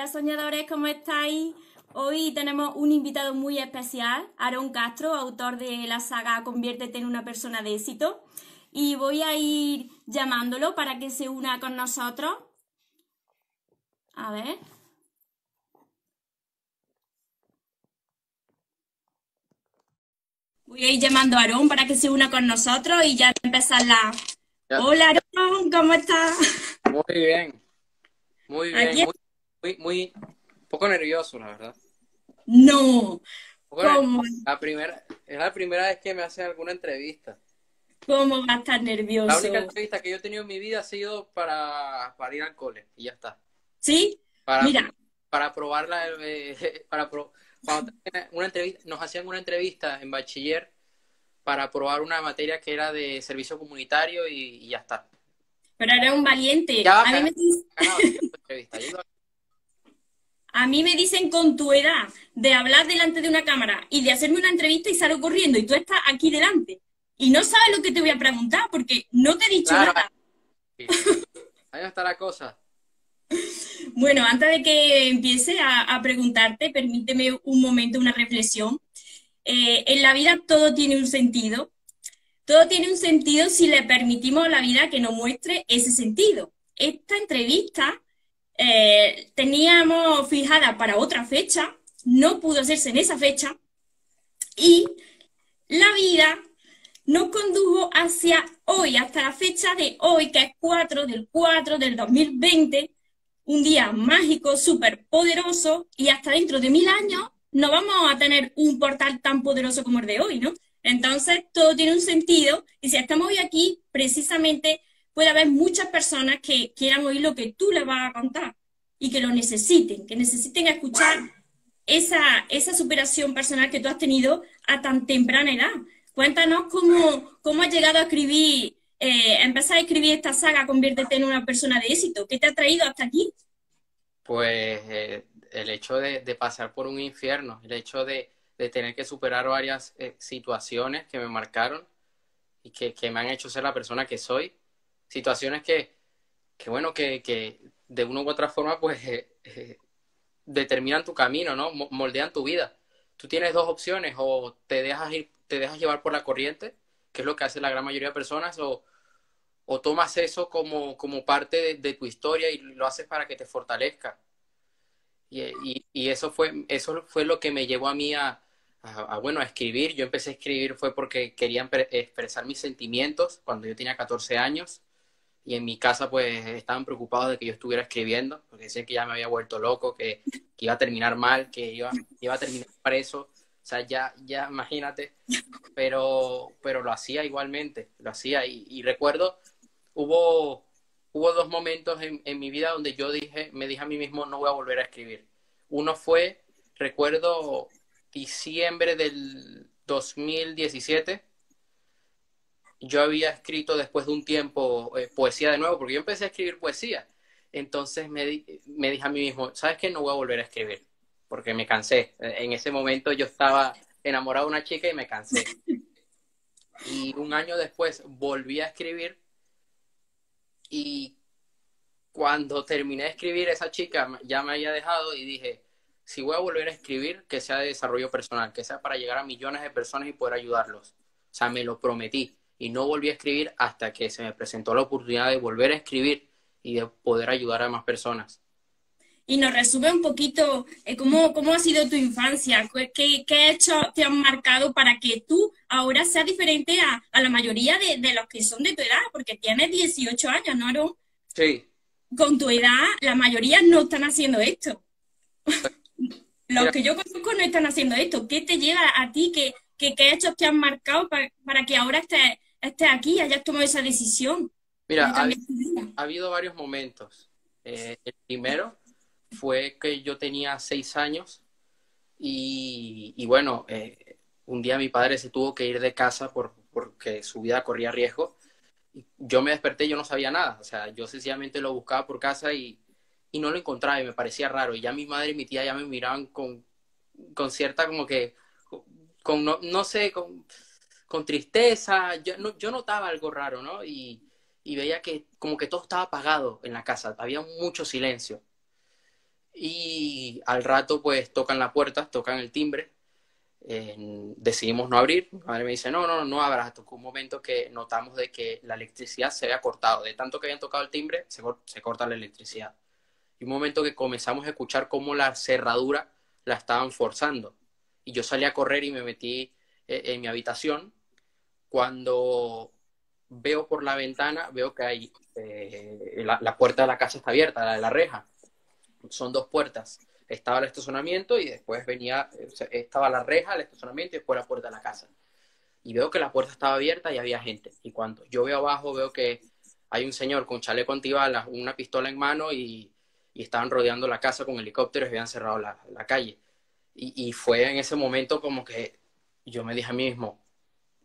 Hola soñadores, ¿cómo estáis? Hoy tenemos un invitado muy especial, Aaron Castro, autor de la saga Conviértete en una persona de éxito. Y voy a ir llamándolo para que se una con nosotros. A ver. Voy a ir llamando a Aarón para que se una con nosotros y ya empezar la... Hola Aarón, ¿cómo estás? Muy bien, muy bien, muy, muy, poco nervioso, la verdad. No, ¿cómo? La primera, es la primera vez que me hacen alguna entrevista. ¿Cómo va a estar nervioso? La única entrevista que yo he tenido en mi vida ha sido para, para ir al cole y ya está. ¿Sí? Para, Mira. Para probarla, eh, para pro, cuando una entrevista, nos hacían una entrevista en bachiller para probar una materia que era de servicio comunitario y, ya está. Pero era un valiente. Ya, a, mí me dicen, a mí me dicen con tu edad de hablar delante de una cámara y de hacerme una entrevista y salgo corriendo y tú estás aquí delante y no sabes lo que te voy a preguntar porque no te he dicho nada. Ahí está la cosa. Bueno, antes de que empiece a, preguntarte, permíteme un momento, una reflexión. Eh, en la vida todo tiene un sentido. Todo tiene un sentido si le permitimos a la vida que nos muestre ese sentido. Esta entrevista eh, teníamos fijada para otra fecha, no pudo hacerse en esa fecha y la vida nos condujo hacia hoy, hasta la fecha de hoy, que es 4 del 4 del 2020, un día mágico, súper poderoso, y hasta dentro de mil años no vamos a tener un portal tan poderoso como el de hoy, ¿no? Entonces, todo tiene un sentido, y si estamos hoy aquí, precisamente puede haber muchas personas que quieran oír lo que tú les vas a contar y que lo necesiten, que necesiten escuchar esa, esa superación personal que tú has tenido a tan temprana edad. Cuéntanos cómo, cómo has llegado a escribir eh, empezar a escribir esta saga, conviértete en una persona de éxito? ¿Qué te ha traído hasta aquí? Pues eh, el hecho de, pasar por un infierno, el hecho de, tener que superar varias eh, situaciones que me marcaron y que, me han hecho ser la persona que soy. Situaciones que, bueno, que, de una u otra forma, pues, determinan tu camino, ¿no? Moldean tu vida. Tú tienes dos opciones, o te dejas ir, te dejas llevar por la corriente, que es lo que hace la gran mayoría de personas, o, o tomas eso como, como parte de, tu historia y lo haces para que te fortalezca. Y, y, eso, fue, eso fue lo que me llevó a mí a, bueno, a escribir. Yo empecé a escribir fue porque quería expresar mis sentimientos cuando yo tenía 14 años y en mi casa pues estaban preocupados de que yo estuviera escribiendo porque decían que ya me había vuelto loco, que, iba a terminar mal, que iba, iba a terminar preso. O sea, ya, ya imagínate, pero, pero lo hacía igualmente, lo hacía. y recuerdo hubo, hubo dos momentos en, en, mi vida donde yo dije, me dije a mí mismo, no voy a volver a escribir. Uno fue, recuerdo, diciembre del 2017. Yo había escrito después de un tiempo eh, poesía de nuevo, porque yo empecé a escribir poesía. Entonces me, me dije a mí mismo, ¿sabes qué? No voy a volver a escribir, porque me cansé. En ese momento yo estaba enamorado de una chica y me cansé. Y un año después volví a escribir y cuando terminé de escribir, esa chica ya me había dejado y dije, si voy a volver a escribir, que sea de desarrollo personal, que sea para llegar a millones de personas y poder ayudarlos. O sea, me lo prometí y no volví a escribir hasta que se me presentó la oportunidad de volver a escribir y de poder ayudar a más personas. Y nos resume un poquito eh, cómo, cómo, ha sido tu infancia, qué, qué hechos te han marcado para que tú ahora seas diferente a, a la mayoría de, de, los que son de tu edad, porque tienes 18 años, ¿no, Aaron? Sí. Con tu edad, la mayoría no están haciendo esto. los que yo conozco no están haciendo esto. ¿Qué te lleva a ti? ¿Qué, qué, qué hechos te han marcado para, para que ahora estés, estés aquí hayas tomado esa decisión? Mira, ha, ha, habido varios momentos. Eh, el primero fue que yo tenía seis años y, y bueno, eh, un día mi padre se tuvo que ir de casa por, porque su vida corría riesgo. Yo me desperté y yo no sabía nada, o sea, yo sencillamente lo buscaba por casa y, y no lo encontraba y me parecía raro. Y ya mi madre y mi tía ya me miraban con, con cierta como que, con no, no sé, con, con tristeza. Yo, no, yo notaba algo raro, ¿no? Y, y veía que como que todo estaba apagado en la casa, había mucho silencio. Y al rato, pues tocan la puerta, tocan el timbre. decidimos no abrir. Mi madre me dice, no, no, no abras. Tocó un momento que notamos de que la electricidad se había cortado. De tanto que habían tocado el timbre, se, se corta la electricidad. Y un momento que comenzamos a escuchar cómo la cerradura la estaban forzando. Y yo salí a correr y me metí eh, en mi habitación. Cuando veo por la ventana, veo que hay eh, la, puerta de la casa está abierta, la de la reja. Son dos puertas. Estaba el estacionamiento y después venía, estaba la reja, el estacionamiento y después la puerta de la casa. Y veo que la puerta estaba abierta y había gente. Y cuando yo veo abajo, veo que hay un señor con chaleco antibalas, una pistola en mano y, estaban rodeando la casa con helicópteros y habían cerrado la, calle. Y, y, fue en ese momento como que yo me dije a mí mismo,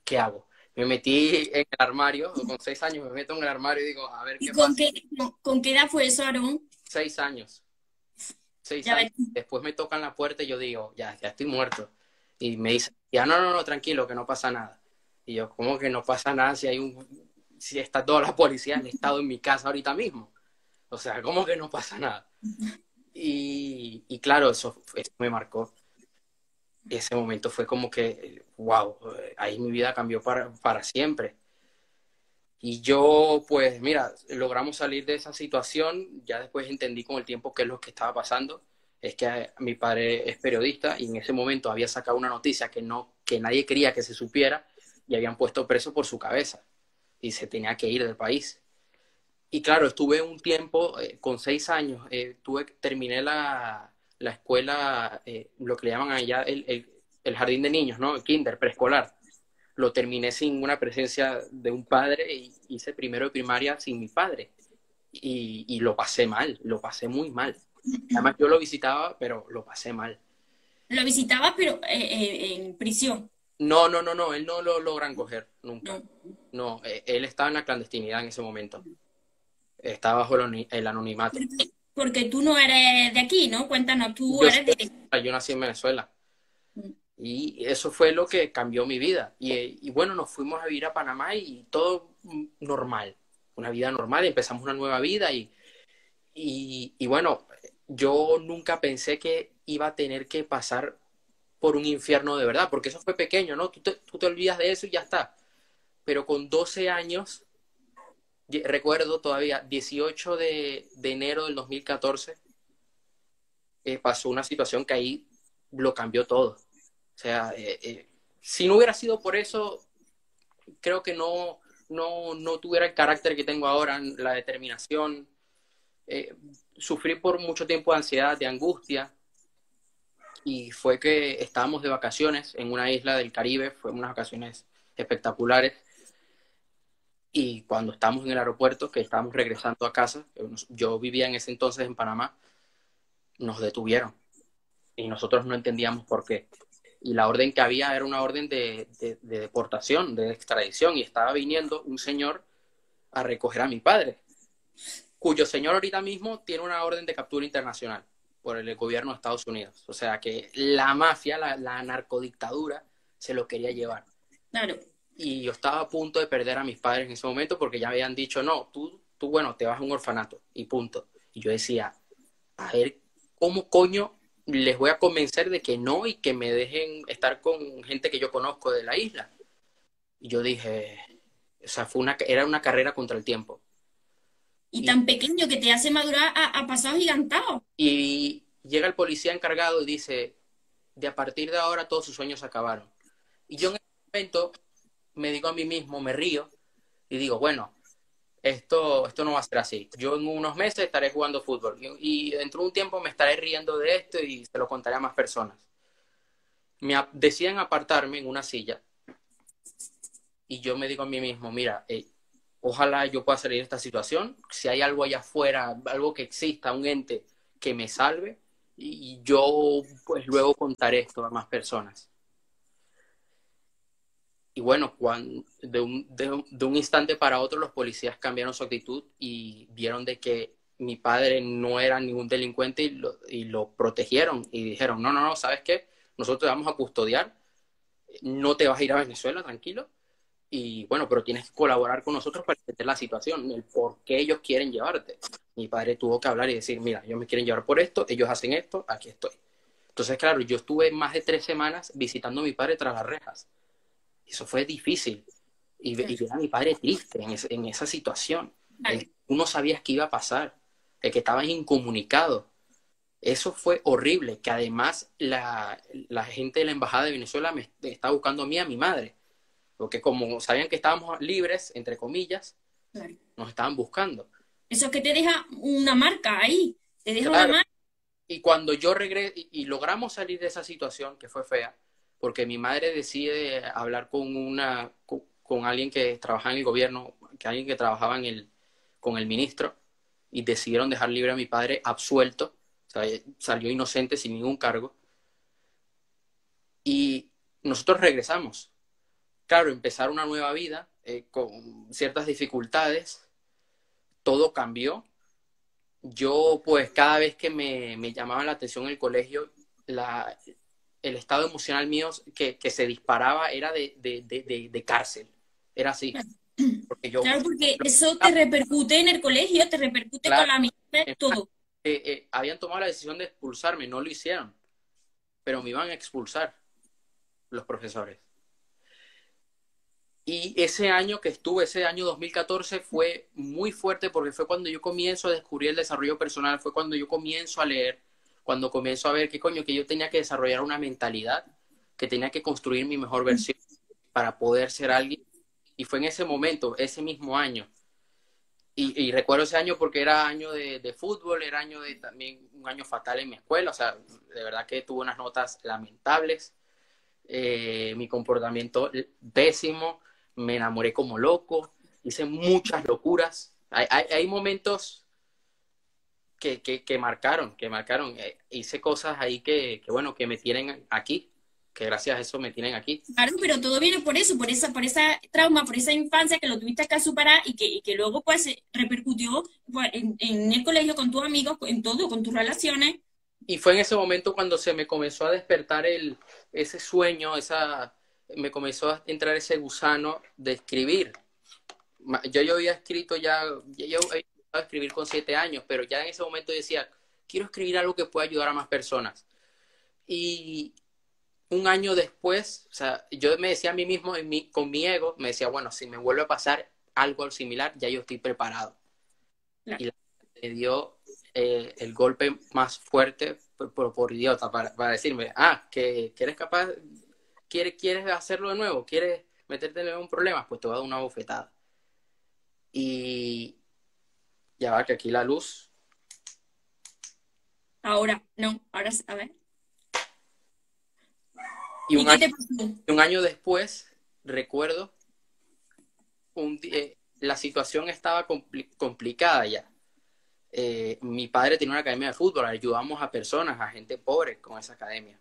¿qué hago? Me metí en el armario, con seis años me meto en el armario y digo, a ver qué ¿Y con Qué, con, qué edad fue eso, Aarón? Seis años. Seis años. Después me tocan la puerta y yo digo, ya, ya estoy muerto. Y me dice, ya no, no, no, tranquilo, que no pasa nada. Y yo, ¿cómo que no pasa nada si hay un, si está toda la policía en estado en mi casa ahorita mismo? O sea, ¿cómo que no pasa nada? Y, y claro, eso, eso me marcó ese momento fue como que, wow, ahí mi vida cambió para, para siempre. Y yo, pues, mira, logramos salir de esa situación. Ya después entendí con el tiempo qué es lo que estaba pasando. Es que mi padre es periodista y en ese momento había sacado una noticia que, no, que nadie quería que se supiera y habían puesto preso por su cabeza y se tenía que ir del país. Y claro, estuve un tiempo, eh, con seis años, eh, tuve, terminé la, la escuela, eh, lo que le llaman allá el, el, jardín de niños, ¿no? El kinder, preescolar. Lo terminé sin una presencia de un padre y hice primero de primaria sin mi padre. Y, y lo pasé mal, lo pasé muy mal. Además, yo lo visitaba, pero lo pasé mal. ¿Lo visitabas, pero eh, eh, en prisión? No, no, no, no, él no lo logran coger nunca. No, él estaba en la clandestinidad en ese momento. Estaba bajo el anonimato. Porque tú no eres de aquí, ¿no? Cuéntanos, tú eres de... Yo nací en Venezuela. Y eso fue lo que cambió mi vida. Y, bueno, nos fuimos a vivir a Panamá y todo normal, una vida normal, empezamos una nueva vida. Y, y, bueno, yo nunca pensé que iba a tener que pasar por un infierno de verdad, porque eso fue pequeño, ¿no? Tú te, tú te olvidas de eso y ya está. Pero con 12 años recuerdo todavía, 18 de, enero del 2014, eh, pasó una situación que ahí lo cambió todo. O sea, eh, eh, si no hubiera sido por eso, creo que no, no, tuviera el carácter que tengo ahora, la determinación. sufrí por mucho tiempo de ansiedad, de angustia, y fue que estábamos de vacaciones en una isla del Caribe, fue unas vacaciones espectaculares, y cuando estábamos en el aeropuerto, que estábamos regresando a casa, yo vivía en ese entonces en Panamá, nos detuvieron. Y nosotros no entendíamos por qué. Y la orden que había era una orden de, deportación, de extradición. Y estaba viniendo un señor a recoger a mi padre, cuyo señor ahorita mismo tiene una orden de captura internacional por el gobierno de Estados Unidos. O sea que la mafia, la, la narcodictadura, se lo quería llevar. Claro y yo estaba a punto de perder a mis padres en ese momento porque ya habían dicho, no, tú, tú bueno, te vas a un orfanato y punto. Y yo decía, a ver, ¿cómo coño les voy a convencer de que no y que me dejen estar con gente que yo conozco de la isla? Y yo dije, o sea, fue una, era una carrera contra el tiempo. Y, tan pequeño que te hace madurar a, a pasado gigantado. Y llega el policía encargado y dice, de a partir de ahora todos sus sueños acabaron. Y yo en ese momento me digo a mí mismo, me río y digo, bueno, esto, esto no va a ser así. Yo en unos meses estaré jugando fútbol y, dentro de un tiempo me estaré riendo de esto y se lo contaré a más personas. Me decían apartarme en una silla y yo me digo a mí mismo, mira, eh, ojalá yo pueda salir de esta situación. Si hay algo allá afuera, algo que exista, un ente que me salve, y yo pues luego contaré esto a más personas. Y bueno, cuando, de, un, de, un instante para otro los policías cambiaron su actitud y vieron de que mi padre no era ningún delincuente y lo, y lo protegieron y dijeron, no, no, no, ¿sabes qué? Nosotros te vamos a custodiar, no te vas a ir a Venezuela, tranquilo, y bueno, pero tienes que colaborar con nosotros para entender la situación, el por qué ellos quieren llevarte. Mi padre tuvo que hablar y decir, mira, ellos me quieren llevar por esto, ellos hacen esto, aquí estoy. Entonces, claro, yo estuve más de tres semanas visitando a mi padre tras las rejas. Eso fue difícil. Y, ver a mi padre triste en, esa situación. uno sabía qué iba a pasar, el que estaba incomunicado. Eso fue horrible, que además la, gente de la Embajada de Venezuela me estaba buscando a mí, a mi madre porque como sabían que estábamos libres, entre comillas, nos estaban buscando. Eso que te deja una marca ahí, te deja una marca. Y cuando yo regresé y, logramos salir de esa situación que fue fea, porque mi madre decide hablar con una con, alguien que trabajaba en el gobierno, que alguien que trabajaba en el, con el ministro, y decidieron dejar libre a mi padre absuelto, sea, salió inocente sin ningún cargo. Y nosotros regresamos claro, empezar una nueva vida eh, con ciertas dificultades, todo cambió. Yo, pues, cada vez que me, me llamaba la atención el colegio, la, el estado emocional mío que, que se disparaba era de, de, de, de, cárcel. Era así. Porque yo, claro, porque eso te repercute en el colegio, te repercute con la amistad, todo. Eh, eh, habían tomado la decisión de expulsarme, no lo hicieron, pero me iban a expulsar los profesores. Y ese año que estuve, ese año 2014, fue muy fuerte porque fue cuando yo comienzo a descubrir el desarrollo personal, fue cuando yo comienzo a leer, cuando comienzo a ver qué coño, que yo tenía que desarrollar una mentalidad, que tenía que construir mi mejor versión para poder ser alguien. Y fue en ese momento, ese mismo año. Y, recuerdo ese año porque era año de, fútbol, era año de también un año fatal en mi escuela, o sea, de verdad que tuve unas notas lamentables, eh, mi comportamiento pésimo, me enamoré como loco, hice muchas locuras. Hay, hay, momentos que, que, marcaron, que marcaron. Eh, hice cosas ahí que, que, bueno, que me tienen aquí, que gracias a eso me tienen aquí. Claro, pero todo viene por eso, por esa, por esa trauma, por esa infancia que lo tuviste que superar y que, y que luego pues repercutió pues, en, en, el colegio con tus amigos, en todo, con tus relaciones. Y fue en ese momento cuando se me comenzó a despertar el, ese sueño, esa, me comenzó a entrar ese gusano de escribir. Yo, yo había escrito ya, yo había a escribir con siete años, pero ya en ese momento decía, quiero escribir algo que pueda ayudar a más personas. Y un año después, o sea, yo me decía a mí mismo, con mi ego, me decía, bueno, si me vuelve a pasar algo similar, ya yo estoy preparado. Y me dio eh, el golpe más fuerte por, por, idiota, para, para, decirme, ah, que, que eres capaz ¿Quieres, ¿Quieres hacerlo de nuevo? ¿Quieres meterte en un problema? Pues te voy a dar una bofetada. Y ya va, que aquí la luz. Ahora, no, ahora, a ver. Y, un, año, un año después, recuerdo, un la situación estaba complicada ya. Eh, mi padre tenía una academia de fútbol, ayudamos a personas, a gente pobre con esa academia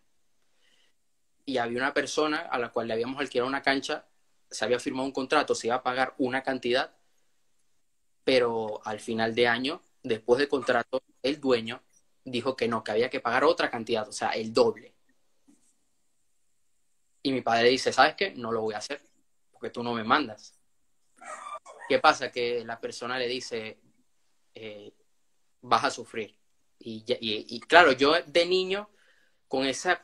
y había una persona a la cual le habíamos alquilado una cancha, se había firmado un contrato, se iba a pagar una cantidad, pero al final de año, después del contrato, el dueño dijo que no, que había que pagar otra cantidad, o sea, el doble. Y mi padre dice, ¿sabes qué? No lo voy a hacer, porque tú no me mandas. ¿Qué pasa? Que la persona le dice, eh, vas a sufrir. Y, claro, yo de niño, con esa,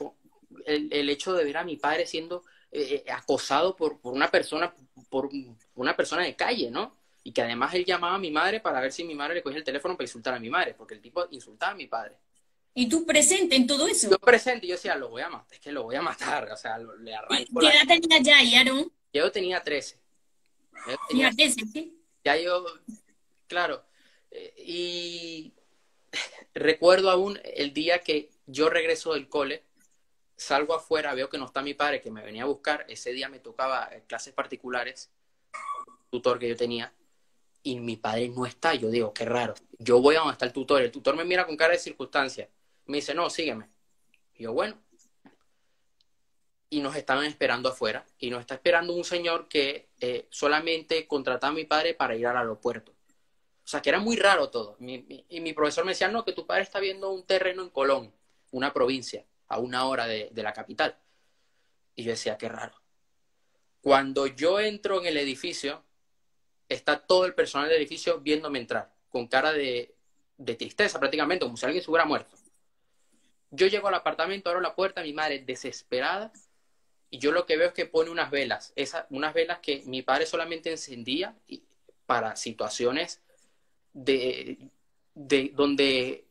el, hecho de ver a mi padre siendo eh, eh, acosado por, una persona, por una persona de calle, ¿no? Y que además él llamaba a mi madre para ver si mi madre le cogía el teléfono para insultar a mi madre, porque el tipo insultaba a mi padre. ¿Y tú presente en todo eso? Yo presente, yo decía, lo voy a matar, es que lo voy a matar, o sea, le arranco. ¿Qué edad tenía ya, Yaron? Yo tenía 13. tenía 13, ¿sí? Ya yo, claro, eh, y recuerdo aún el día que yo regreso del cole, salgo afuera, veo que no está mi padre que me venía a buscar, ese día me tocaba eh, clases particulares, tutor que yo tenía, y mi padre no está, yo digo, qué raro, yo voy a donde está el tutor, el tutor me mira con cara de circunstancia, me dice, no, sígueme, y yo, bueno, y nos estaban esperando afuera, y nos está esperando un señor que eh, solamente contrataba a mi padre para ir al aeropuerto. O sea, que era muy raro todo. y mi profesor me decía, no, que tu padre está viendo un terreno en Colón, una provincia a una hora de, la capital. Y yo decía, qué raro. Cuando yo entro en el edificio, está todo el personal del edificio viéndome entrar, con cara de, tristeza prácticamente, como si alguien se hubiera muerto. Yo llego al apartamento, abro la puerta, mi madre desesperada, y yo lo que veo es que pone unas velas, esas, unas velas que mi padre solamente encendía para situaciones de, de donde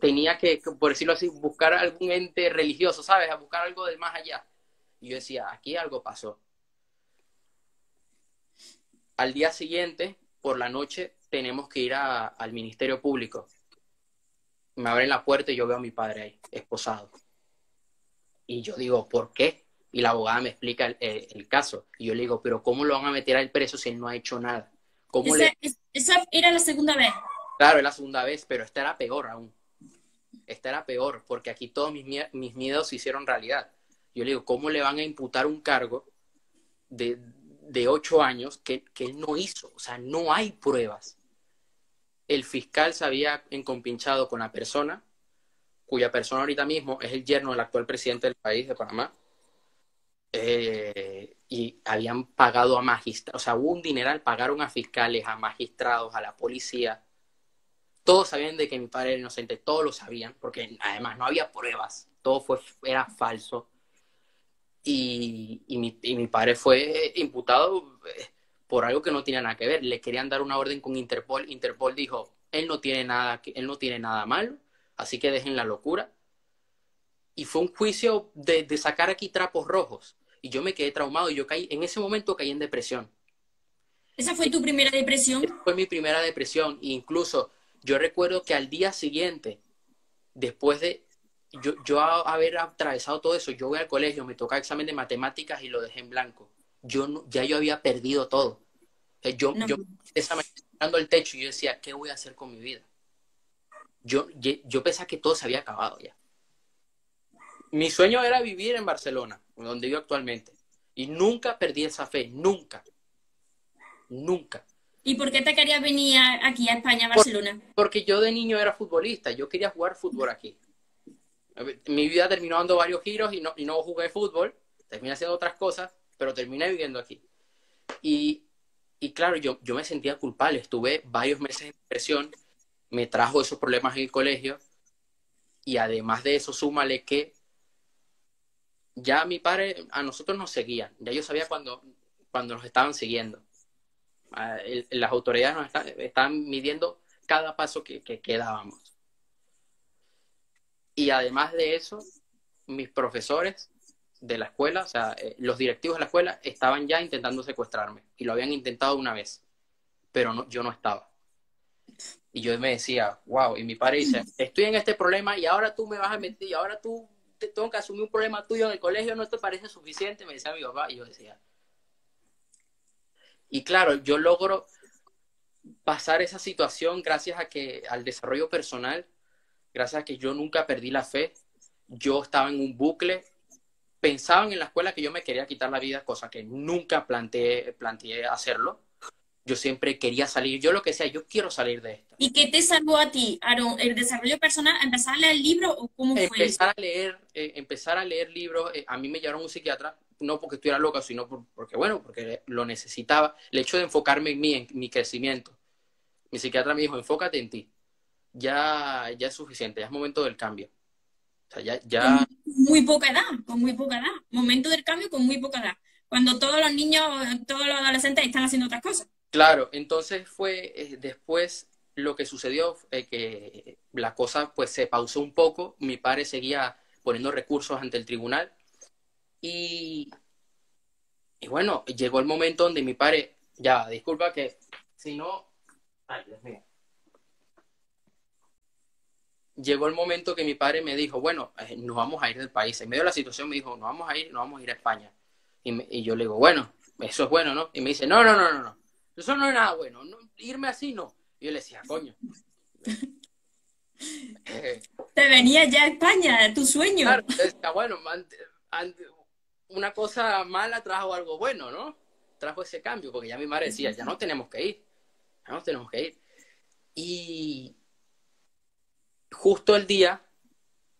tenía que, por decirlo así, buscar algún ente religioso, ¿sabes? A buscar algo de más allá. Y yo decía, aquí algo pasó. Al día siguiente, por la noche, tenemos que ir al Ministerio Público. Me abren la puerta y yo veo a mi padre ahí, esposado. Y yo digo, ¿por qué? Y la abogada me explica el, caso. Y yo le digo, pero ¿cómo lo van a meter al preso si él no ha hecho nada? ¿Cómo esa, era la segunda vez. Claro, es la segunda vez, pero esta era peor aún. Esta era peor, porque aquí todos mis, mis miedos se hicieron realidad. Yo le digo, ¿cómo le van a imputar un cargo de, de ocho años que, que él no hizo? O sea, no hay pruebas. El fiscal se había encompinchado con la persona, cuya persona ahorita mismo es el yerno del actual presidente del país, de Panamá, eh, y habían pagado a magistrados, o sea, hubo un dineral, pagaron a fiscales, a magistrados, a la policía. Todos sabían de que mi padre era inocente, todos lo sabían, porque además no había pruebas, todo fue, era falso. Y, y, mi, y mi padre fue imputado eh, por algo que no tenía nada que ver. Le querían dar una orden con Interpol. Interpol dijo, él no tiene nada, él no tiene nada malo, así que dejen la locura. Y fue un juicio de, de sacar aquí trapos rojos. Y yo me quedé traumado y yo caí, en ese momento caí en depresión. ¿Esa fue tu primera depresión? fue mi primera depresión. E incluso yo recuerdo que al día siguiente, después de yo, yo haber atravesado todo eso, yo voy al colegio, me toca examen de matemáticas y lo dejé en blanco. Yo ya yo había perdido todo. Yo, yo estaba mirando el techo y yo decía, ¿qué voy a hacer con mi vida? Yo, yo pensaba que todo se había acabado ya. Mi sueño era vivir en Barcelona, donde vivo actualmente. Y nunca perdí esa fe, nunca. Nunca. ¿Y por qué te querías venir aquí a España, a Barcelona? porque yo de niño era futbolista, yo quería jugar fútbol aquí. Mi vida terminó dando varios giros y no, y no jugué fútbol, terminé haciendo otras cosas, pero terminé viviendo aquí. Y, y claro, yo, yo me sentía culpable, estuve varios meses en depresión, me trajo esos problemas en el colegio y además de eso, súmale que ya mi padre, a nosotros nos seguían, ya yo sabía cuando, cuando nos estaban siguiendo. Las autoridades nos están, midiendo cada paso que, que, dábamos. Y además de eso, mis profesores de la escuela, o sea, eh, los directivos de la escuela estaban ya intentando secuestrarme y lo habían intentado una vez, pero no, yo no estaba. Y yo me decía, wow, y mi padre dice, estoy en este problema y ahora tú me vas a meter, y ahora tú tengo que asumir un problema tuyo en el colegio, ¿no te parece suficiente? Me decía mi papá, y yo decía. Y claro, yo logro pasar esa situación gracias a que al desarrollo personal, gracias a que yo nunca perdí la fe, yo estaba en un bucle, pensaban en la escuela que yo me quería quitar la vida, cosa que nunca planteé, planteé hacerlo yo siempre quería salir, yo lo que sea, yo quiero salir de esto. ¿Y qué te salvó a ti, Aaron? ¿El desarrollo personal, empezar a leer libros o cómo fue? Empezar a leer, eh, empezar a leer libros, eh, a mí me llevaron un psiquiatra, no porque estuviera loca, sino porque, bueno, porque lo necesitaba. El hecho de enfocarme en mí, en mi crecimiento. Mi psiquiatra me dijo, enfócate en ti. Ya, ya es suficiente, ya es momento del cambio. O sea, ya, ya... Con muy poca edad, con muy poca edad. Momento del cambio con muy poca edad. Cuando todos los niños, todos los adolescentes están haciendo otras cosas. Claro, entonces fue eh, después lo que sucedió, eh, que la cosa pues se pausó un poco, mi padre seguía poniendo recursos ante el tribunal y, y bueno, llegó el momento donde mi padre, ya, disculpa que si no, ay Dios mío, llegó el momento que mi padre me dijo, bueno, eh, nos vamos a ir del país. En medio de la situación me dijo, nos vamos a ir, nos vamos a ir a España. Y, y, yo le digo, bueno, eso es bueno, ¿no? Y me dice, no, no, no, no, no. Eso no es nada bueno. irme así no. Y yo le decía, coño. Te venía ya a España, tu sueño. Claro, decía, bueno, una cosa mala trajo algo bueno, ¿no? Trajo ese cambio, porque ya mi madre decía, ya no tenemos que ir. Ya no tenemos que ir. Y justo el día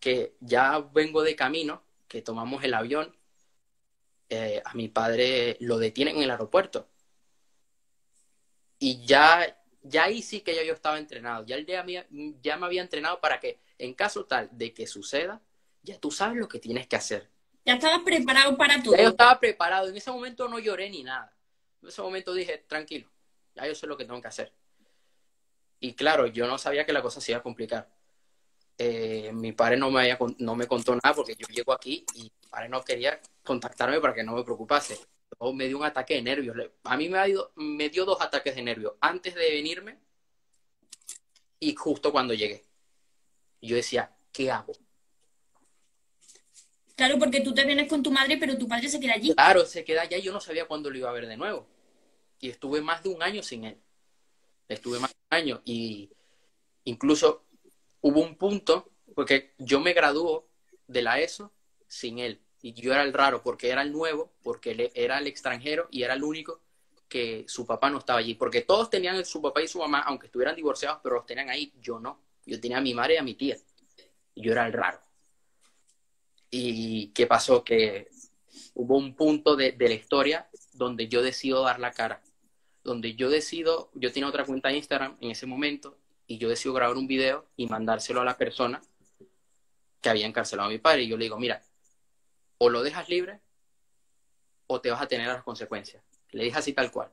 que ya vengo de camino, que tomamos el avión, eh, a mi padre lo detienen en el aeropuerto. Y ya, ya ahí sí que ya yo estaba entrenado. Ya, el día ya me había entrenado para que en caso tal de que suceda, ya tú sabes lo que tienes que hacer. Ya estabas preparado para todo. Ya yo estaba preparado. En ese momento no lloré ni nada. En ese momento dije, tranquilo, ya yo sé lo que tengo que hacer. Y claro, yo no sabía que la cosa se iba a complicar. Eh, mi padre no me, había, no me contó nada porque yo llego aquí y mi padre no quería contactarme para que no me preocupase. Me dio un ataque de nervios. A mí me, ha me dio dos ataques de nervios antes de venirme y justo cuando llegué. Yo decía, ¿qué hago? Claro, porque tú te vienes con tu madre, pero tu padre se queda allí. Claro, se queda allá y yo no sabía cuándo lo iba a ver de nuevo. Y estuve más de un año sin él. Estuve más de un año y incluso hubo un punto, porque yo me graduó de la ESO sin él. Y yo era el raro porque era el nuevo, porque él era el extranjero y era el único que su papá no estaba allí. Porque todos tenían su papá y su mamá, aunque estuvieran divorciados, pero los tenían ahí. Yo no. Yo tenía a mi madre y a mi tía. Y yo era el raro. ¿Y qué pasó? Que hubo un punto de, la historia donde yo decido dar la cara. Donde yo decido, yo tenía otra cuenta de Instagram en ese momento y yo decido grabar un video y mandárselo a la persona que había encarcelado a mi padre. Y yo le digo, mira, o lo dejas libre o te vas a tener las consecuencias. Le dije así tal cual.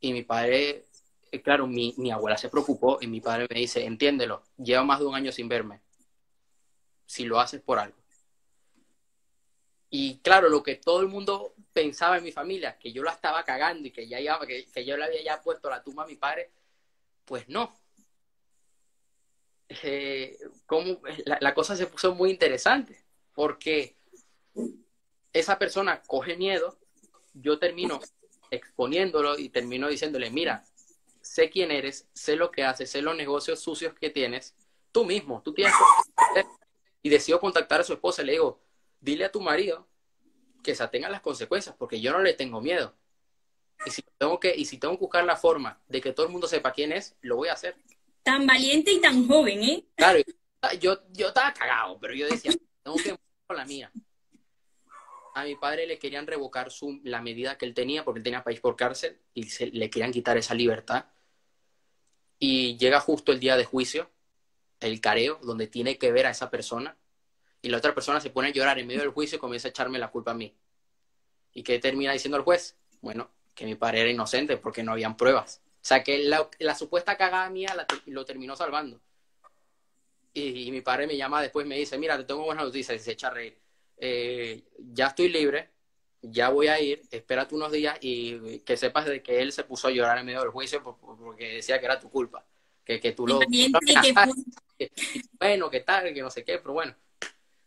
Y mi padre, eh, claro, mi, mi abuela se preocupó y mi padre me dice, entiéndelo, lleva más de un año sin verme si lo haces por algo. Y claro, lo que todo el mundo pensaba en mi familia, que yo la estaba cagando y que, ya iba, que, yo le había ya puesto la tumba a mi padre, pues no. Eh, la, la cosa se puso muy interesante, porque esa persona coge miedo, yo termino exponiéndolo y termino diciéndole, mira, sé quién eres, sé lo que haces, sé los negocios sucios que tienes, tú mismo, tú tienes y decido contactar a su esposa y le digo, dile a tu marido que se atengan las consecuencias, porque yo no le tengo miedo. Y si tengo que, y si tengo que buscar la forma de que todo el mundo sepa quién es, lo voy a hacer. Tan valiente y tan joven, ¿eh? Claro, yo, yo estaba cagado, pero yo decía, tengo que con la mía. A mi padre le querían revocar su, la medida que él tenía, porque él tenía país por cárcel, y se, le querían quitar esa libertad. Y llega justo el día de juicio, el careo, donde tiene que ver a esa persona, y la otra persona se pone a llorar en medio del juicio y comienza a echarme la culpa a mí. ¿Y qué termina diciendo el juez? Bueno, que mi padre era inocente porque no habían pruebas. O sea, que la, supuesta cagada mía lo terminó salvando. Y, mi padre me llama después me dice, mira, te tengo buenas noticias, y se echa a reír. Eh, ya estoy libre, ya voy a ir, espérate unos días y que sepas de que él se puso a llorar en medio del juicio porque decía que era tu culpa que, que tú lo... bueno, que tal, que no sé qué, pero bueno.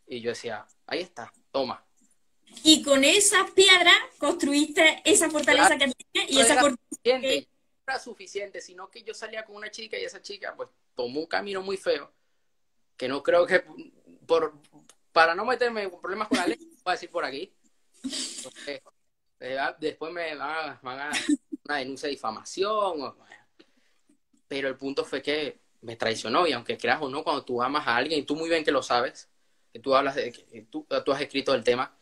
Y yo decía, ahí está, toma. Y con esas piedras construiste esa fortaleza que tienes y esa fortaleza que... No era suficiente, sino que yo salía con una chica y esa chica pues tomó un camino muy feo, que no creo que por para no meterme en problemas con la ley, voy a decir por aquí. Eh, después me van a, van a una denuncia de difamación. O, pero el punto fue que me traicionó y aunque creas o no, cuando tú amas a alguien, y tú muy bien que lo sabes, que tú hablas de que tú, tú has escrito el tema,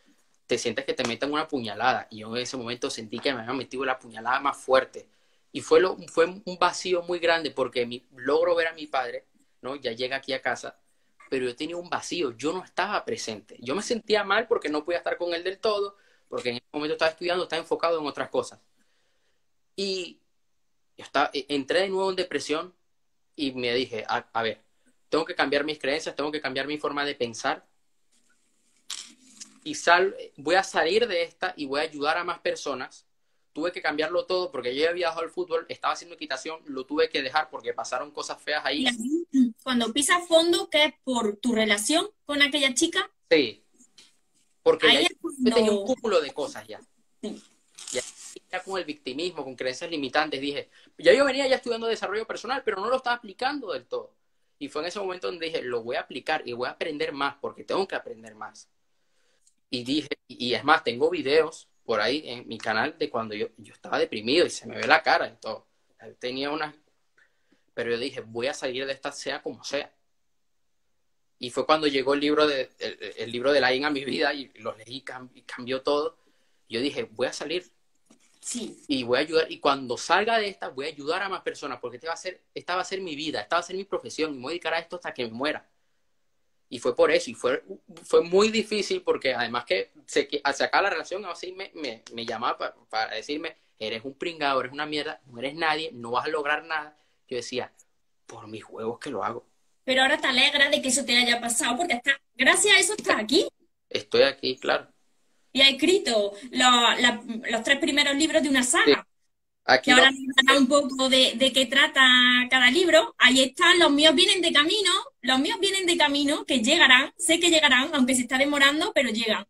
te sientes que te meten una puñalada y yo en ese momento sentí que me habían metido la puñalada más fuerte y fue, lo, fue un vacío muy grande porque mi, logro ver a mi padre, ¿no? Ya llega aquí a casa, pero yo tenía un vacío, yo no estaba presente, yo me sentía mal porque no podía estar con él del todo, porque en ese momento estaba estudiando, estaba enfocado en otras cosas. Y yo estaba, e, entré de nuevo en depresión y me dije, a, ver, tengo que cambiar mis creencias, tengo que cambiar mi forma de pensar y sal, voy a salir de esta y voy a ayudar a más personas. Tuve que cambiarlo todo porque yo había viajado al fútbol, estaba haciendo equitación, lo tuve que dejar porque pasaron cosas feas ahí. Cuando pisas fondo, ¿qué es por tu relación con aquella chica? Sí, porque ya yo tenía un cúmulo de cosas ya. Sí con el victimismo, con creencias limitantes, dije, ya yo venía ya estudiando desarrollo personal, pero no lo estaba aplicando del todo. Y fue en ese momento donde dije, lo voy a aplicar y voy a aprender más, porque tengo que aprender más. Y dije, y es más, tengo videos por ahí en mi canal de cuando yo, yo estaba deprimido y se me ve la cara y todo. Tenía una... Pero yo dije, voy a salir de esta sea como sea. Y fue cuando llegó el libro de, el, libro de Laín a mi vida y lo leí y cambió todo. Yo dije, voy a salir. Sí. Y voy a ayudar. Y cuando salga de esta, voy a ayudar a más personas porque esta va a ser, esta va a ser mi vida, esta va a ser mi profesión y me voy a dedicar a esto hasta que me muera. Y fue por eso. Y fue, fue muy difícil porque además que se, al sacar la relación, así me, me, me llamaba para, para decirme, eres un pringado, eres una mierda, no eres nadie, no vas a lograr nada. Yo decía, por mis huevos que lo hago pero ahora te alegra de que eso te haya pasado porque está, gracias a eso estás aquí. Estoy aquí, claro. Y ha escrito los tres primeros libros de una saga. Aquí que ahora nos un poco de, de, qué trata cada libro. Ahí están, los míos vienen de camino, los míos vienen de camino, que llegarán, sé que llegarán, aunque se está demorando, pero llegan.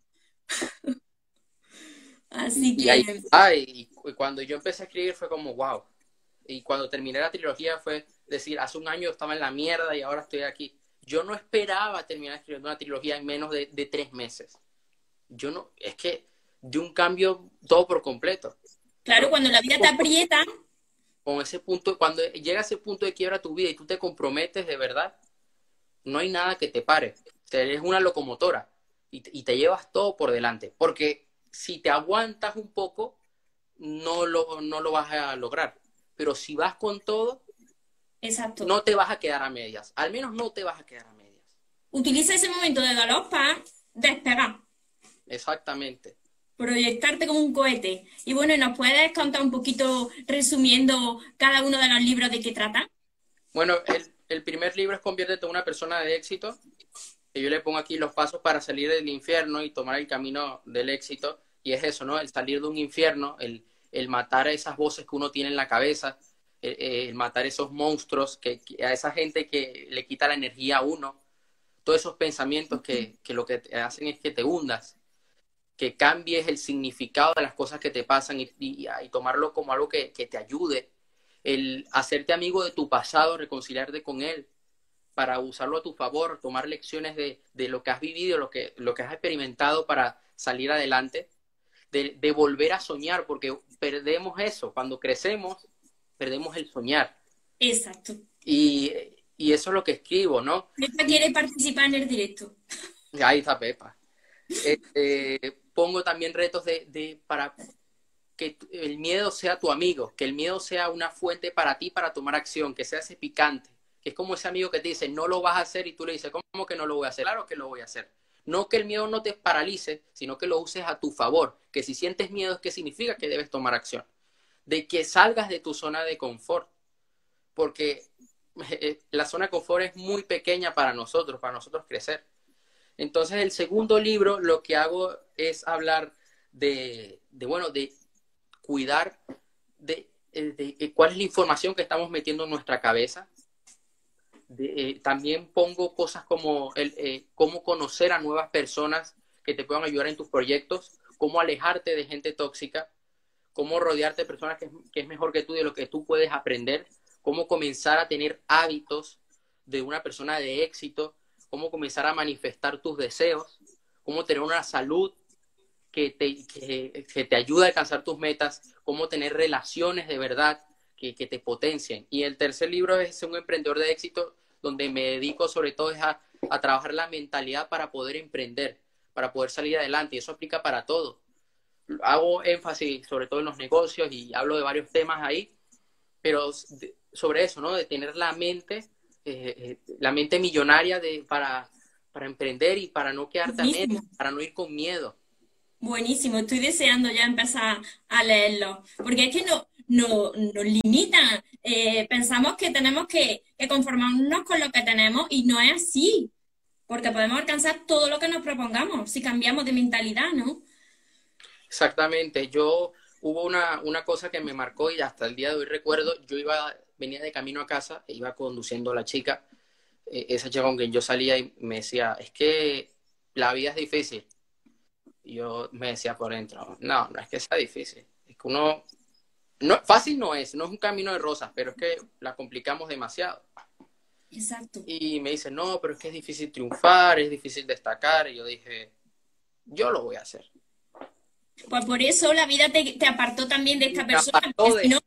Así que... y cuando yo empecé a escribir fue como, wow. Y cuando terminé la trilogía fue, decir, hace un año estaba en la mierda y ahora estoy aquí. Yo no esperaba terminar escribiendo una trilogía en menos de, tres meses. Yo no, es que de un cambio todo por completo. Claro, cuando la vida te aprieta. Con ese punto, cuando llega ese punto de quiebra tu vida y tú te comprometes de verdad, no hay nada que te pare. Eres una locomotora y, y te llevas todo por delante. Porque si te aguantas un poco, no lo, no lo vas a lograr. Pero si vas con todo, Exacto. No te vas a quedar a medias. Al menos no te vas a quedar a medias. Utiliza ese momento de dolor para despegar. Exactamente. Proyectarte como un cohete. Y bueno, ¿nos puedes contar un poquito, resumiendo cada uno de los libros de qué trata? Bueno, el, primer libro es Conviértete en una persona de éxito. Y yo le pongo aquí los pasos para salir del infierno y tomar el camino del éxito. Y es eso, ¿no? El salir de un infierno, el, el matar a esas voces que uno tiene en la cabeza, el, matar esos monstruos, que, a esa gente que le quita la energía a uno, todos esos pensamientos que, lo que te hacen es que te hundas, que cambies el significado de las cosas que te pasan y, y, tomarlo como algo que, te ayude, el hacerte amigo de tu pasado, reconciliarte con él, para usarlo a tu favor, tomar lecciones de, lo que has vivido, lo que, lo que has experimentado para salir adelante, de, de, volver a soñar, porque perdemos eso. Cuando crecemos, perdemos el soñar. Exacto. Y, eso es lo que escribo, ¿no? Pepa quiere participar en el directo. Ahí está Pepa. Este, pongo también retos de, para que el miedo sea tu amigo, que el miedo sea una fuente para ti para tomar acción, que sea ese picante, que es como ese amigo que te dice, no lo vas a hacer y tú le dices, ¿cómo que no lo voy a hacer? Claro que lo voy a hacer. No que el miedo no te paralice, sino que lo uses a tu favor, que si sientes miedo es que significa que debes tomar acción de que salgas de tu zona de confort, porque eh, la zona de confort es muy pequeña para nosotros, para nosotros crecer. Entonces, el segundo libro lo que hago es hablar de, bueno, de cuidar de, eh, cuál es la información que estamos metiendo en nuestra cabeza. Eh, también pongo cosas como el, cómo conocer a nuevas personas que te puedan ayudar en tus proyectos, cómo alejarte de gente tóxica, cómo rodearte de personas que, es mejor que tú, de lo que tú puedes aprender, cómo comenzar a tener hábitos de una persona de éxito, cómo comenzar a manifestar tus deseos, cómo tener una salud que te, que, te ayuda a alcanzar tus metas, cómo tener relaciones de verdad que, te potencien. Y el tercer libro es un emprendedor de éxito, donde me dedico sobre todo a, a trabajar la mentalidad para poder emprender, para poder salir adelante. Y eso aplica para todo hago énfasis sobre todo en los negocios y hablo de varios temas ahí, pero sobre eso, ¿no? De tener la mente, eh, eh, la mente millonaria de, para, para emprender y para no quedarte a para no ir con miedo. Buenísimo, estoy deseando ya empezar a leerlo, porque es que no, no, nos limitan. Eh, pensamos que tenemos que, que conformarnos con lo que tenemos y no es así, porque podemos alcanzar todo lo que nos propongamos si cambiamos de mentalidad, ¿no? Exactamente, yo hubo una, una cosa que me marcó y hasta el día de hoy recuerdo, yo iba, venía de camino a casa, e iba conduciendo a la chica, eh, esa chica con quien yo salía y me decía, es que la vida es difícil. Y yo me decía por dentro, no, no es que sea difícil, es que uno, no, fácil no es, no es un camino de rosas, pero es que la complicamos demasiado. Exacto. Y me dice, no, pero es que es difícil triunfar, es difícil destacar. Y yo dije, yo lo voy a hacer. Pues por eso la vida te, apartó también de esta persona, si no,